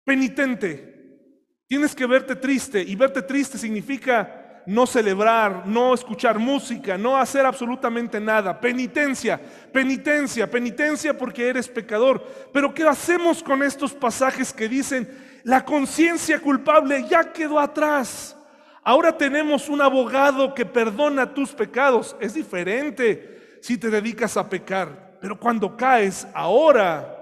Penitente. Tienes que verte triste y verte triste significa no celebrar, no escuchar música, no hacer absolutamente nada. Penitencia, penitencia, penitencia porque eres pecador. Pero ¿qué hacemos con estos pasajes que dicen, la conciencia culpable ya quedó atrás? Ahora tenemos un abogado que perdona tus pecados. Es diferente si te dedicas a pecar. Pero cuando caes, ahora,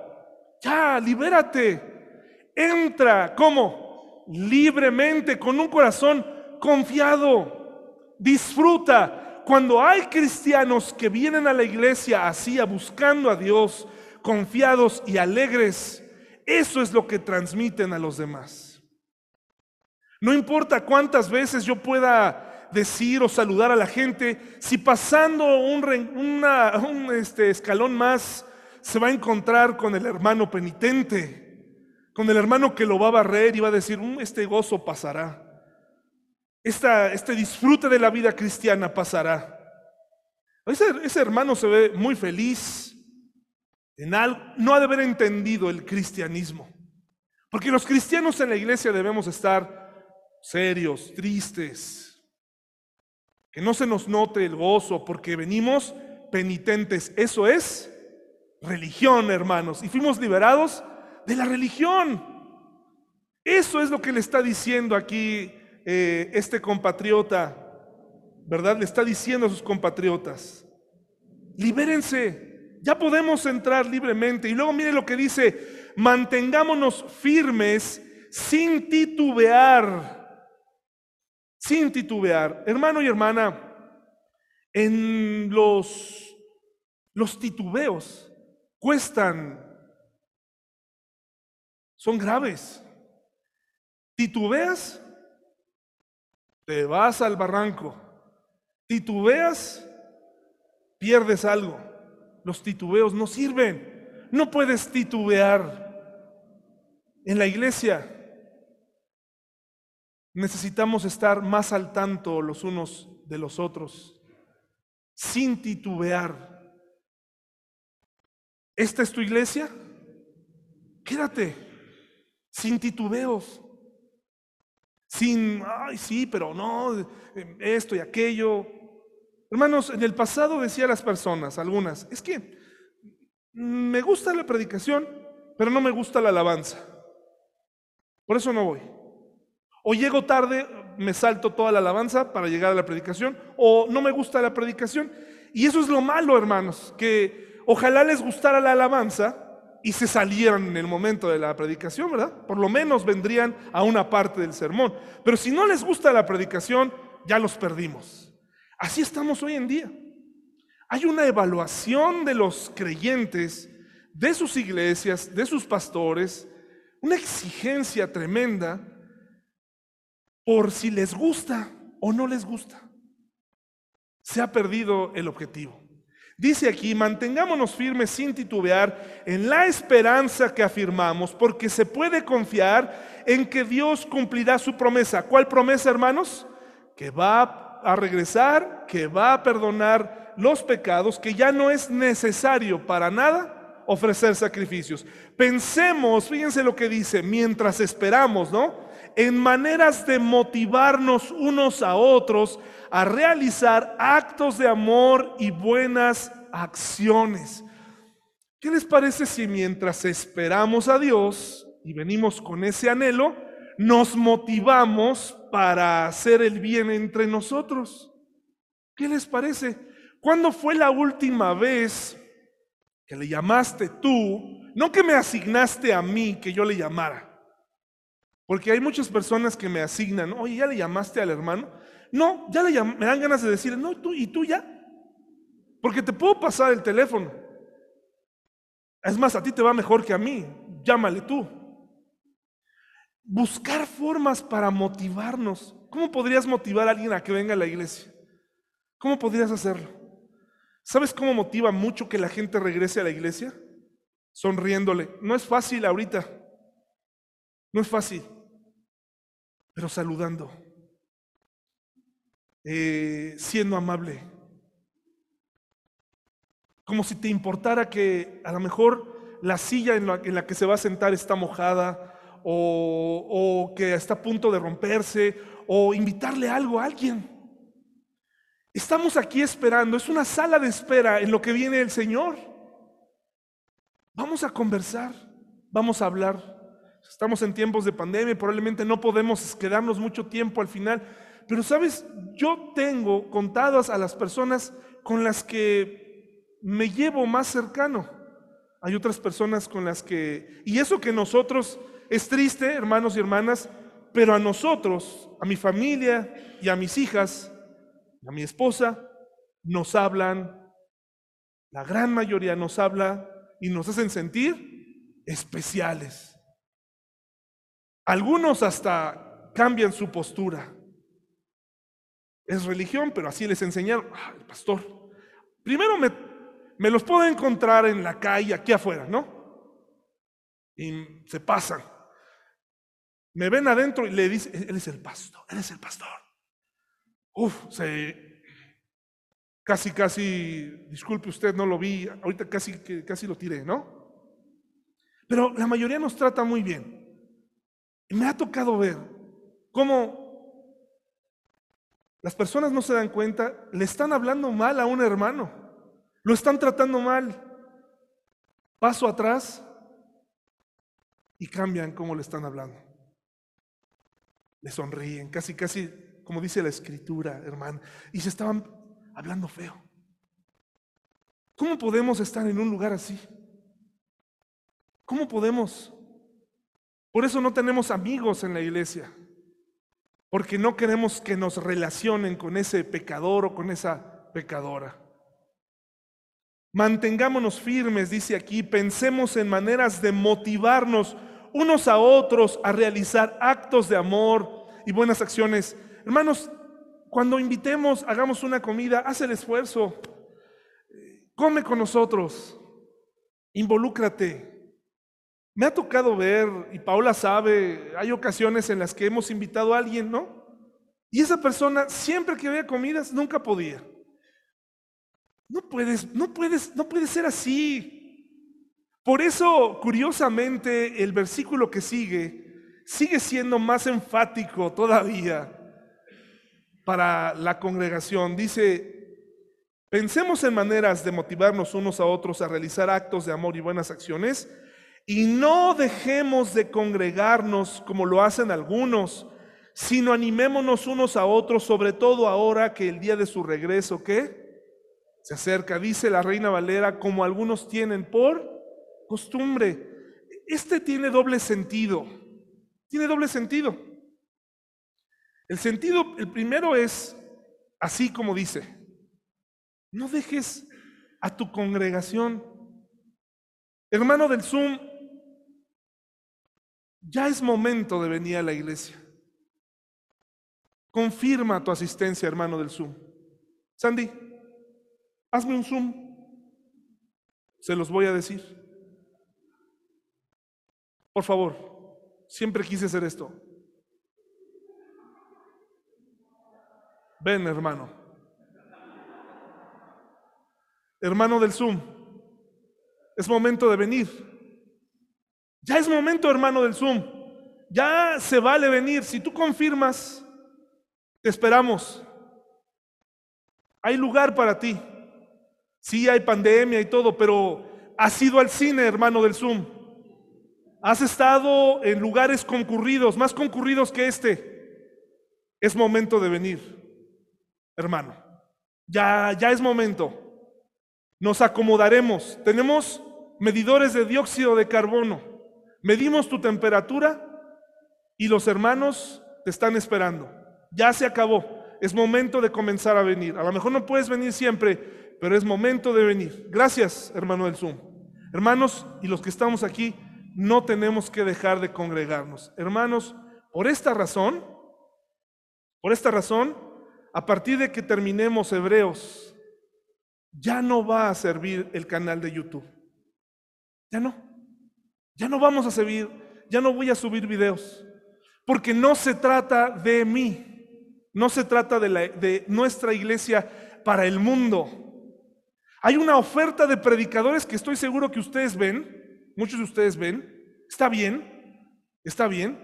ya, libérate. Entra, ¿cómo? Libremente, con un corazón confiado. Disfruta. Cuando hay cristianos que vienen a la iglesia así, buscando a Dios, confiados y alegres, eso es lo que transmiten a los demás. No importa cuántas veces yo pueda decir o saludar a la gente, si pasando un, este, escalón más se va a encontrar con el hermano penitente, con el hermano que lo va a barrer y va a decir, mm, este gozo pasará este disfrute de la vida cristiana pasará. Ese, hermano se ve muy feliz, no ha de haber entendido el cristianismo. Porque los cristianos en la iglesia debemos estar serios, tristes, que no se nos note el gozo porque venimos penitentes. Eso es religión, hermanos. Y fuimos liberados de la religión. Eso es lo que le está diciendo aquí eh, este compatriota, ¿verdad? Le está diciendo a sus compatriotas, libérense, ya podemos entrar libremente. Y luego mire lo que dice, mantengámonos firmes sin titubear, sin titubear. Hermano y hermana, en los, los titubeos cuestan, son graves. Titubeas, te vas al barranco. Titubeas, pierdes algo. Los titubeos no sirven. No puedes titubear en la iglesia. Necesitamos estar más al tanto los unos de los otros, sin titubear. ¿Esta es tu iglesia? Quédate, sin titubeos, sin, ay, sí, pero no, esto y aquello. Hermanos, en el pasado decía las personas, algunas, es que me gusta la predicación, pero no me gusta la alabanza. Por eso no voy. O llego tarde, me salto toda la alabanza para llegar a la predicación, o no me gusta la predicación. Y eso es lo malo, hermanos, que ojalá les gustara la alabanza y se salieran en el momento de la predicación, ¿verdad? Por lo menos vendrían a una parte del sermón. Pero si no les gusta la predicación, ya los perdimos. Así estamos hoy en día. Hay una evaluación de los creyentes, de sus iglesias, de sus pastores, una exigencia tremenda por si les gusta o no les gusta. Se ha perdido el objetivo. Dice aquí, mantengámonos firmes sin titubear en la esperanza que afirmamos, porque se puede confiar en que Dios cumplirá su promesa. ¿Cuál promesa, hermanos? Que va a regresar, que va a perdonar los pecados, que ya no es necesario para nada ofrecer sacrificios. Pensemos, fíjense lo que dice, mientras esperamos, ¿no? En maneras de motivarnos unos a otros a realizar actos de amor y buenas acciones. ¿Qué les parece si mientras esperamos a Dios y venimos con ese anhelo, nos motivamos para hacer el bien entre nosotros? ¿Qué les parece? ¿Cuándo fue la última vez que le llamaste tú, no que me asignaste a mí que yo le llamara. Porque hay muchas personas que me asignan, oye, ¿ya le llamaste al hermano? No, ya le me dan ganas de decir, no, tú, ¿y tú ya? Porque te puedo pasar el teléfono. Es más, a ti te va mejor que a mí, llámale tú. Buscar formas para motivarnos. ¿Cómo podrías motivar a alguien a que venga a la iglesia? ¿Cómo podrías hacerlo? ¿Sabes cómo motiva mucho que la gente regrese a la iglesia? Sonriéndole. No es fácil ahorita. No es fácil. Pero saludando. Eh, siendo amable. Como si te importara que a lo mejor la silla en la, que se va a sentar está mojada o, o que está a punto de romperse o invitarle algo a alguien. Estamos aquí esperando, es una sala de espera en lo que viene el Señor. Vamos a conversar, vamos a hablar. Estamos en tiempos de pandemia, probablemente no podemos quedarnos mucho tiempo al final, pero sabes, yo tengo contadas a las personas con las que me llevo más cercano. Hay otras personas con las que, y eso que nosotros, es triste, hermanos y hermanas, pero a nosotros, a mi familia y a mis hijas, a mi esposa, nos hablan, la gran mayoría nos habla y nos hacen sentir especiales. Algunos hasta cambian su postura. Es religión, pero así les enseñaron. Ah, el pastor. Primero me, me los puedo encontrar en la calle, aquí afuera, ¿no? Y se pasan. Me ven adentro y le dicen, él es el pastor, él es el pastor. Uf, se, casi, casi, disculpe usted, no lo vi, ahorita casi, casi lo tiré, ¿no? Pero la mayoría nos trata muy bien. Y me ha tocado ver cómo Las personas no se dan cuenta, le están hablando mal a un hermano, lo están tratando mal. Paso atrás y cambian cómo le están hablando. Le sonríen, casi, casi, como dice la escritura, hermano, y se estaban hablando feo. ¿Cómo podemos estar en un lugar así? ¿Cómo podemos? Por eso no tenemos amigos en la iglesia, porque no queremos que nos relacionen con ese pecador o con esa pecadora. Mantengámonos firmes, dice aquí, pensemos en maneras de motivarnos unos a otros a realizar actos de amor y buenas acciones. Hermanos, cuando invitemos, hagamos una comida, haz el esfuerzo, come con nosotros, involúcrate. Me ha tocado ver, y Paula sabe, hay ocasiones en las que hemos invitado a alguien, ¿no? Y esa persona, siempre que había comidas, nunca podía. No puedes, no puedes, no puede ser así. Por eso, curiosamente, el versículo que sigue sigue siendo más enfático todavía para la congregación. Dice, pensemos en maneras de motivarnos unos a otros a realizar actos de amor y buenas acciones y no dejemos de congregarnos como lo hacen algunos, sino animémonos unos a otros, sobre todo ahora que el día de su regreso, ¿qué? Se acerca, dice la reina Valera, como algunos tienen por costumbre. Este tiene doble sentido, tiene doble sentido. El sentido, el primero es así como dice, no dejes a tu congregación. Hermano del Zoom, ya es momento de venir a la iglesia. Confirma tu asistencia, hermano del Zoom. Sandy, hazme un Zoom. Se los voy a decir. Por favor, siempre quise hacer esto. Ven, hermano. Hermano del Zoom, es momento de venir. Ya es momento, hermano del Zoom. Ya se vale venir. Si tú confirmas, te esperamos. Hay lugar para ti. Sí, hay pandemia y todo, pero has ido al cine, hermano del Zoom. Has estado en lugares concurridos, más concurridos que este. Es momento de venir, hermano. Ya, ya es momento. Nos acomodaremos. Tenemos medidores de dióxido de carbono. Medimos tu temperatura y los hermanos te están esperando. Ya se acabó. Es momento de comenzar a venir. A lo mejor no puedes venir siempre, pero es momento de venir. Gracias, hermano del Zoom. Hermanos y los que estamos aquí, no tenemos que dejar de congregarnos. Hermanos, por esta razón, por esta razón, a partir de que terminemos Hebreos, ya no va a servir el canal de YouTube. Ya no. Ya no vamos a subir, ya no voy a subir videos, porque no se trata de mí, no se trata de, de nuestra iglesia para el mundo. Hay una oferta de predicadores que estoy seguro que ustedes ven, muchos de ustedes ven, está bien, está bien,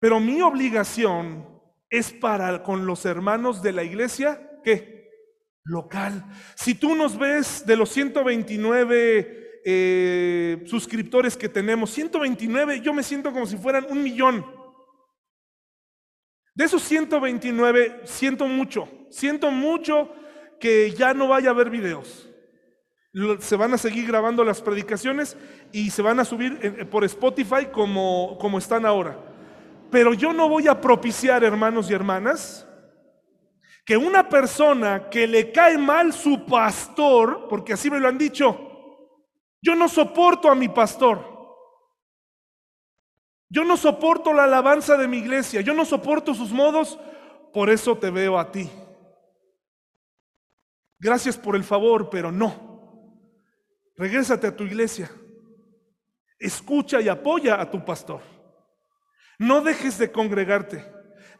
pero mi obligación es para con los hermanos de la iglesia, ¿qué? Local. Si tú nos ves de los 129 eh, suscriptores que tenemos, 129, yo me siento como si fueran un millón. De esos 129, siento mucho, siento mucho que ya no vaya a haber videos. Se van a seguir grabando las predicaciones y se van a subir por Spotify como, como están ahora. Pero yo no voy a propiciar, hermanos y hermanas, que una persona que le cae mal su pastor, porque así me lo han dicho, yo no soporto a mi pastor. Yo no soporto la alabanza de mi iglesia. Yo no soporto sus modos. Por eso te veo a ti. Gracias por el favor, pero no. Regrésate a tu iglesia. Escucha y apoya a tu pastor. No dejes de congregarte.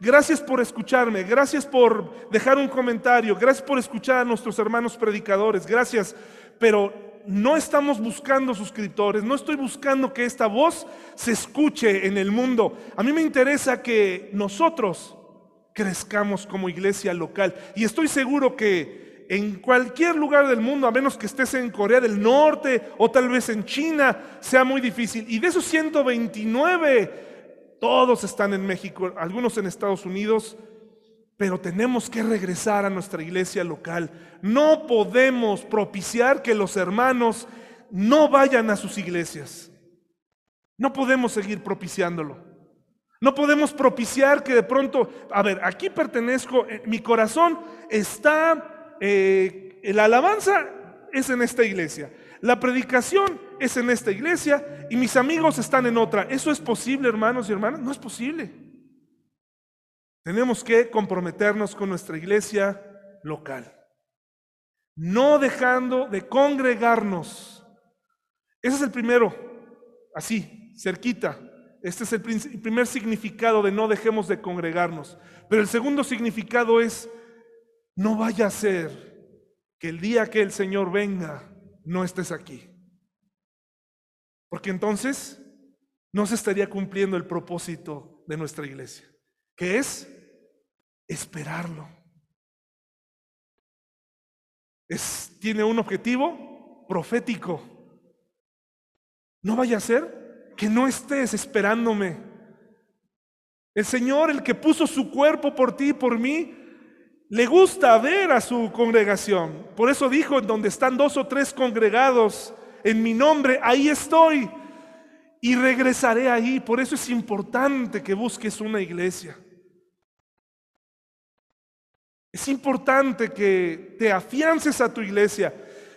Gracias por escucharme, gracias por dejar un comentario, gracias por escuchar a nuestros hermanos predicadores, gracias, pero no estamos buscando suscriptores, no estoy buscando que esta voz se escuche en el mundo. A mí me interesa que nosotros crezcamos como iglesia local. Y estoy seguro que en cualquier lugar del mundo, a menos que estés en Corea del Norte o tal vez en China, sea muy difícil. Y de esos 129, todos están en México, algunos en Estados Unidos, pero tenemos que regresar a nuestra iglesia local. No podemos propiciar que los hermanos no vayan a sus iglesias. No podemos seguir propiciándolo. No podemos propiciar que de pronto, a ver, aquí pertenezco, eh, mi corazón está, eh, la alabanza es en esta iglesia, la predicación es en esta iglesia y mis amigos están en otra. ¿Eso es posible, hermanos y hermanas? No es posible. Tenemos que comprometernos con nuestra iglesia local, no dejando de congregarnos. Ese es el primero, así, cerquita, este es el primer significado de no dejemos de congregarnos. Pero el segundo significado es, no vaya a ser que el día que el Señor venga no estés aquí. Porque entonces no se estaría cumpliendo el propósito de nuestra iglesia, que es esperarlo. Es, tiene un objetivo profético. No vaya a ser que no estés esperándome. El Señor, el que puso su cuerpo por ti y por mí, le gusta ver a su congregación. Por eso dijo, en donde están dos o tres congregados en mi nombre, ahí estoy y regresaré ahí. Por eso es importante que busques una iglesia. Es importante que te afiances a tu iglesia.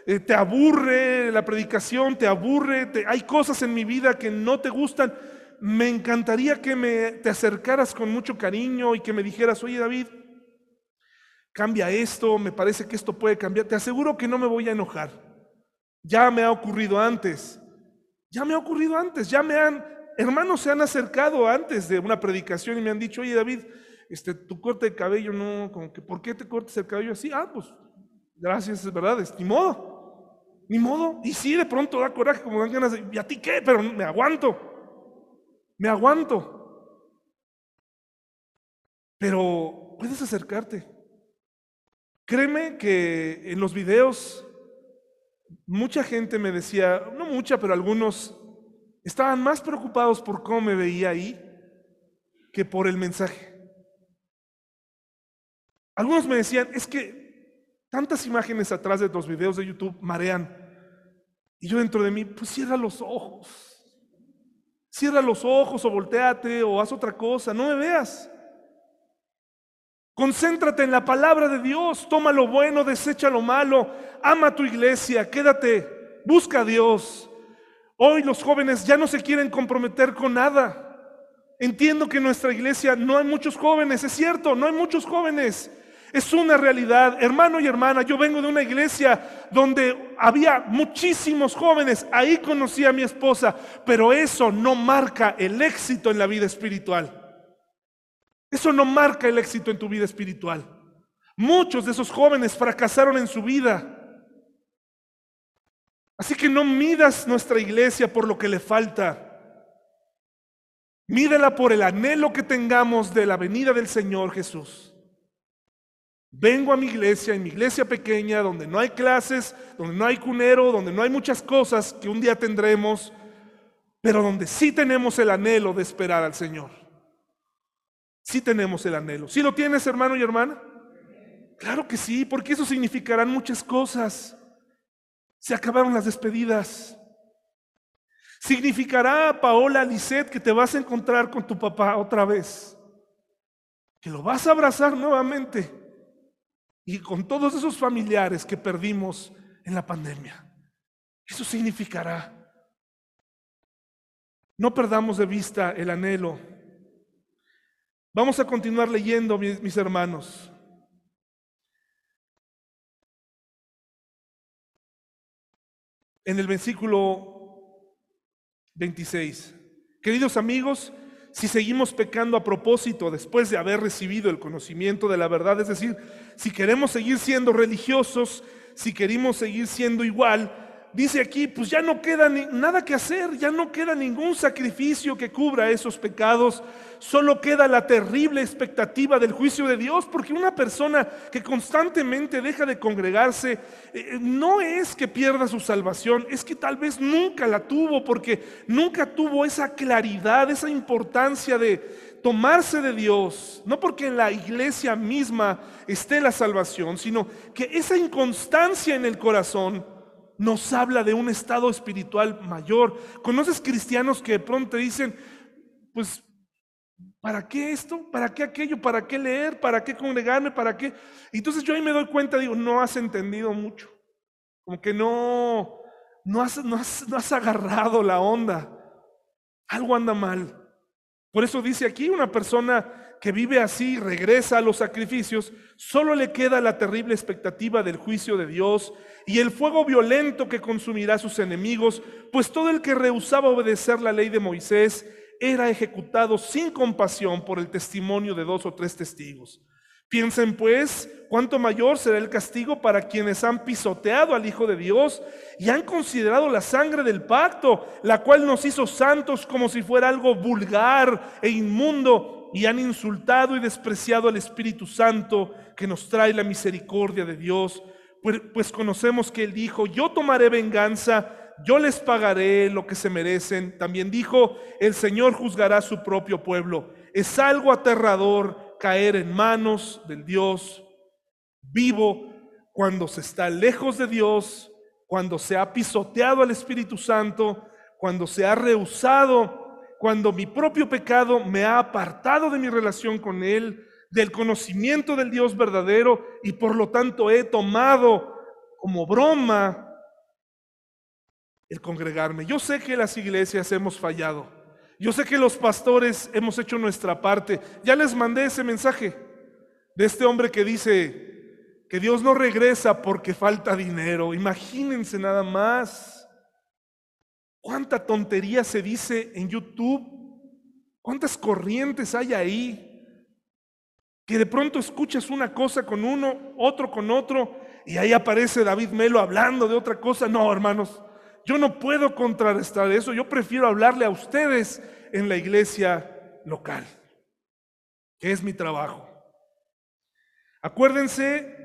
Eh, te aburre la predicación, te aburre, hay cosas en mi vida que no te gustan. Me encantaría que me, te acercaras con mucho cariño y que me dijeras, oye David, cambia esto, me parece que esto puede cambiar. Te aseguro que no me voy a enojar. Ya me ha ocurrido antes. Ya me ha ocurrido antes. Ya me han, hermanos se han acercado antes de una predicación y me han dicho, oye David, este, tu corte de cabello no, como que, ¿por qué te cortas el cabello así? Ah, pues, gracias, es verdad, es, ni modo. Ni modo. Y sí, de pronto da coraje, como dan ganas de, ¿y a ti qué? Pero me aguanto. Me aguanto. Pero puedes acercarte. Créeme que en los videos mucha gente me decía, no mucha, pero algunos estaban más preocupados por cómo me veía ahí que por el mensaje. Algunos me decían, es que tantas imágenes atrás de los videos de YouTube marean. Y yo dentro de mí, pues cierra los ojos. Cierra los ojos o volteate o haz otra cosa, no me veas. Concéntrate en la palabra de Dios, toma lo bueno, desecha lo malo, ama tu iglesia, quédate, busca a Dios. Hoy los jóvenes ya no se quieren comprometer con nada. Entiendo que en nuestra iglesia no hay muchos jóvenes, es cierto, no hay muchos jóvenes. Es una realidad. Hermano y hermana, yo vengo de una iglesia donde había muchísimos jóvenes. Ahí conocí a mi esposa, pero eso no marca el éxito en la vida espiritual. Eso no marca el éxito en tu vida espiritual. Muchos de esos jóvenes fracasaron en su vida. Así que no midas nuestra iglesia por lo que le falta. Mídela por el anhelo que tengamos de la venida del Señor Jesús. Vengo a mi iglesia, en mi iglesia pequeña, donde no hay clases, donde no hay cunero, donde no hay muchas cosas que un día tendremos, pero donde sí tenemos el anhelo de esperar al Señor. Sí tenemos el anhelo. ¿Sí lo tienes, hermano y hermana? Claro que sí, porque eso significarán muchas cosas. Se acabaron las despedidas. Significará, Paola Lisset, que te vas a encontrar con tu papá otra vez. Que lo vas a abrazar nuevamente y con todos esos familiares que perdimos en la pandemia. Eso significará. No perdamos de vista el anhelo. Vamos a continuar leyendo, mis, hermanos. En el versículo 26. Queridos amigos, si seguimos pecando a propósito después de haber recibido el conocimiento de la verdad, es decir, si queremos seguir siendo religiosos, si queremos seguir siendo igual, dice aquí, pues ya no queda nada que hacer, ya no queda ningún sacrificio que cubra esos pecados, solo queda la terrible expectativa del juicio de Dios, porque una persona que constantemente deja de congregarse, eh, no es que pierda su salvación, es que tal vez nunca la tuvo, porque nunca tuvo esa claridad, esa importancia de tomarse de Dios, no porque en la iglesia misma esté la salvación, sino que esa inconstancia en el corazón, nos habla de un estado espiritual mayor. ¿Conoces cristianos que de pronto dicen, pues, ¿para qué esto? ¿Para qué aquello? ¿Para qué leer? ¿Para qué congregarme? ¿Para qué? entonces yo ahí me doy cuenta, digo, no has entendido mucho. Como que no, no has, no has, no has agarrado la onda. Algo anda mal. Por eso dice aquí una persona que vive así, regresa a los sacrificios, solo le queda la terrible expectativa del juicio de Dios y el fuego violento que consumirá a sus enemigos, pues todo el que rehusaba obedecer la ley de Moisés era ejecutado sin compasión por el testimonio de dos o tres testigos. Piensen pues cuánto mayor será el castigo para quienes han pisoteado al Hijo de Dios y han considerado la sangre del pacto, la cual nos hizo santos como si fuera algo vulgar e inmundo y han insultado y despreciado al Espíritu Santo que nos trae la misericordia de Dios, pues, pues, conocemos que Él dijo, yo tomaré venganza, yo les pagaré lo que se merecen. También dijo, el Señor juzgará su propio pueblo. Es algo aterrador caer en manos del Dios vivo cuando se está lejos de Dios, cuando se ha pisoteado al Espíritu Santo, cuando se ha rehusado cuando mi propio pecado me ha apartado de mi relación con Él, del conocimiento del Dios verdadero y por lo tanto he tomado como broma el congregarme. Yo sé que las iglesias hemos fallado. Yo sé que los pastores hemos hecho nuestra parte. Ya les mandé ese mensaje de este hombre que dice que Dios no regresa porque falta dinero. Imagínense nada más. ¿Cuánta tontería se dice en YouTube? ¿Cuántas corrientes hay ahí? Que de pronto escuchas una cosa con uno, otro con otro, y ahí aparece David Melo hablando de otra cosa. No, hermanos, yo no puedo contrarrestar eso. Yo prefiero hablarle a ustedes en la iglesia local, que es mi trabajo. Acuérdense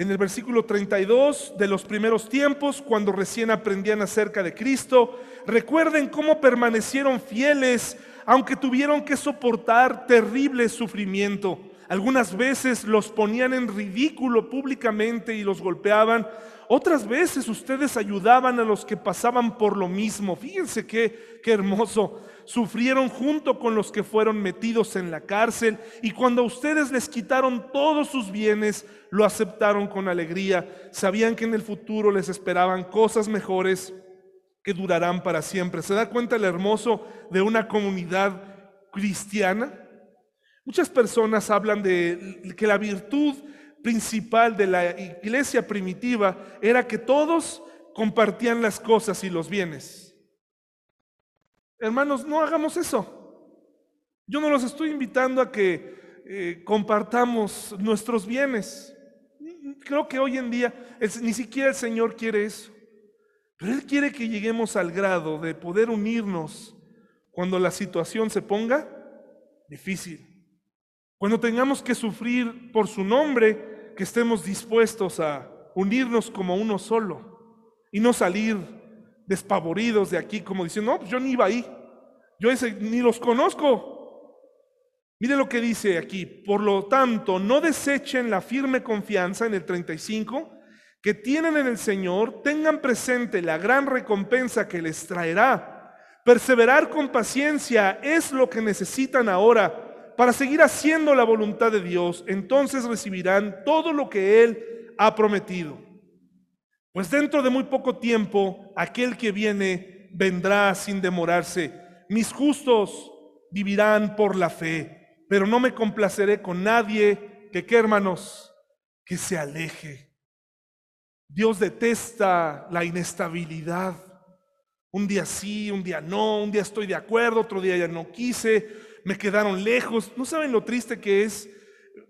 en el versículo 32 de los primeros tiempos, cuando recién aprendían acerca de Cristo. Recuerden cómo permanecieron fieles, aunque tuvieron que soportar terrible sufrimiento. Algunas veces los ponían en ridículo públicamente y los golpeaban. Otras veces ustedes ayudaban a los que pasaban por lo mismo. Fíjense qué, qué hermoso sufrieron junto con los que fueron metidos en la cárcel y cuando ustedes les quitaron todos sus bienes, lo aceptaron con alegría. Sabían que en el futuro les esperaban cosas mejores que durarán para siempre. ¿Se da cuenta el hermoso de una comunidad cristiana? Muchas personas hablan de que la virtud principal de la iglesia primitiva era que todos compartían las cosas y los bienes. Hermanos, no hagamos eso. Yo no los estoy invitando a que eh, compartamos nuestros bienes. Creo que hoy en día ni siquiera el Señor quiere eso. Pero Él quiere que lleguemos al grado de poder unirnos cuando la situación se ponga difícil. Cuando tengamos que sufrir por su nombre, que estemos dispuestos a unirnos como uno solo y no salir despavoridos de aquí, como diciendo, no, pues yo ni iba ahí, yo ni los conozco. Mire lo que dice aquí, por lo tanto, no desechen la firme confianza en el 35 que tienen en el Señor, tengan presente la gran recompensa que les traerá. Perseverar con paciencia es lo que necesitan ahora para seguir haciendo la voluntad de Dios. Entonces recibirán todo lo que Él ha prometido. Pues dentro de muy poco tiempo, aquel que viene vendrá sin demorarse. Mis justos vivirán por la fe, pero no me complaceré con nadie que, ¿qué hermanos? Que se aleje. Dios detesta la inestabilidad. Un día sí, un día no, un día estoy de acuerdo, otro día ya no quise, me quedaron lejos. ¿No saben lo triste que es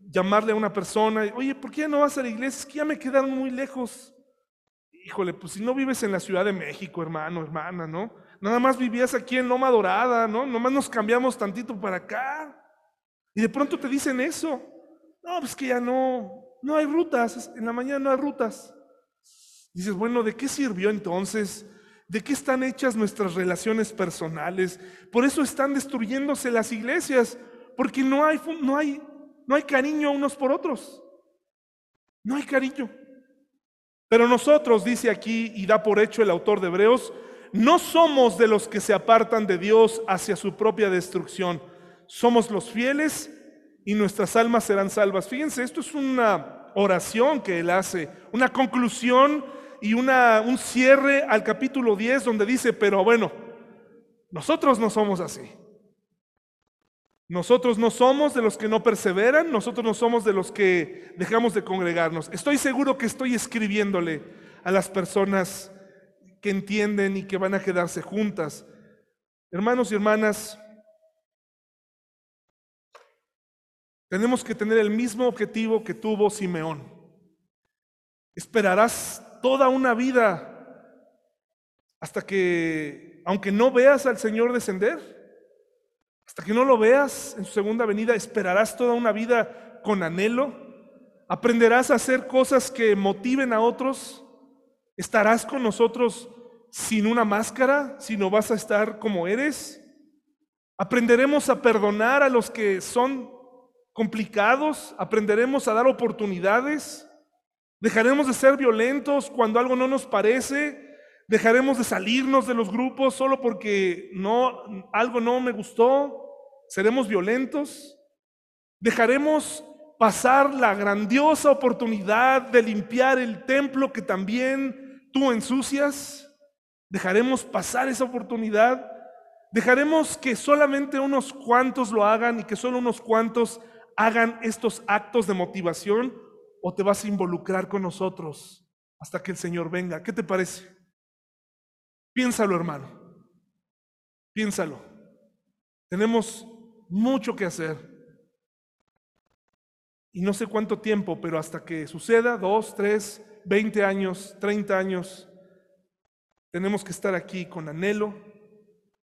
llamarle a una persona, oye, ¿por qué no vas a la iglesia? Es que ya me quedaron muy lejos. híjole, pues si no vives en la Ciudad de México, hermano, hermana, ¿no? Nada más vivías aquí en Loma Dorada, ¿no? Nomás nos cambiamos tantito para acá. Y de pronto te dicen eso. No, pues que ya no, no hay rutas, en la mañana no hay rutas. Dices, bueno, ¿de qué sirvió entonces? ¿De qué están hechas nuestras relaciones personales? Por eso están destruyéndose las iglesias, porque no hay, no hay, no hay cariño unos por otros. No hay cariño. Pero nosotros, dice aquí y da por hecho el autor de Hebreos, no somos de los que se apartan de Dios hacia su propia destrucción. Somos los fieles y nuestras almas serán salvas. Fíjense, esto es una oración que él hace, una conclusión y una, un cierre al capítulo 10 donde dice, pero bueno, nosotros no somos así. Nosotros no somos de los que no perseveran, nosotros no somos de los que dejamos de congregarnos. Estoy seguro que estoy escribiéndole a las personas que entienden y que van a quedarse juntas. Hermanos y hermanas, tenemos que tener el mismo objetivo que tuvo Simeón. Esperarás toda una vida hasta que, aunque no veas al Señor descender, hasta que no lo veas en su segunda venida, esperarás toda una vida con anhelo. Aprenderás a hacer cosas que motiven a otros. Estarás con nosotros sin una máscara, sino vas a estar como eres. Aprenderemos a perdonar a los que son complicados. Aprenderemos a dar oportunidades. Dejaremos de ser violentos cuando algo no nos parece. Dejaremos de salirnos de los grupos solo porque no, algo no me gustó. ¿Seremos violentos? ¿Dejaremos pasar la grandiosa oportunidad de limpiar el templo que también tú ensucias? ¿Dejaremos pasar esa oportunidad? ¿Dejaremos que solamente unos cuantos lo hagan y que solo unos cuantos hagan estos actos de motivación? ¿O te vas a involucrar con nosotros hasta que el Señor venga? ¿Qué te parece? Piénsalo, hermano. Piénsalo. Tenemos mucho que hacer. Y no sé cuánto tiempo, pero hasta que suceda, dos, tres, veinte años, treinta años, tenemos que estar aquí con anhelo,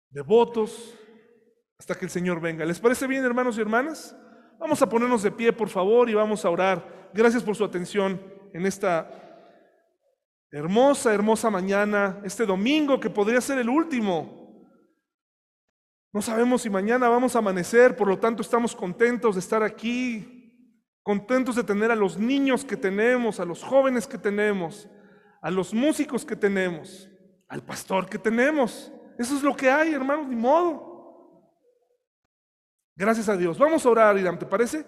devotos, hasta que el Señor venga. ¿Les parece bien, hermanos y hermanas? Vamos a ponernos de pie, por favor, y vamos a orar. Gracias por su atención en esta hermosa, hermosa mañana, este domingo que podría ser el último no sabemos si mañana vamos a amanecer, por lo tanto estamos contentos de estar aquí, contentos de tener a los niños que tenemos, a los jóvenes que tenemos, a los músicos que tenemos, al pastor que tenemos. Eso es lo que hay, hermanos, ni modo. Gracias a Dios. Vamos a orar, Irán, ¿te parece?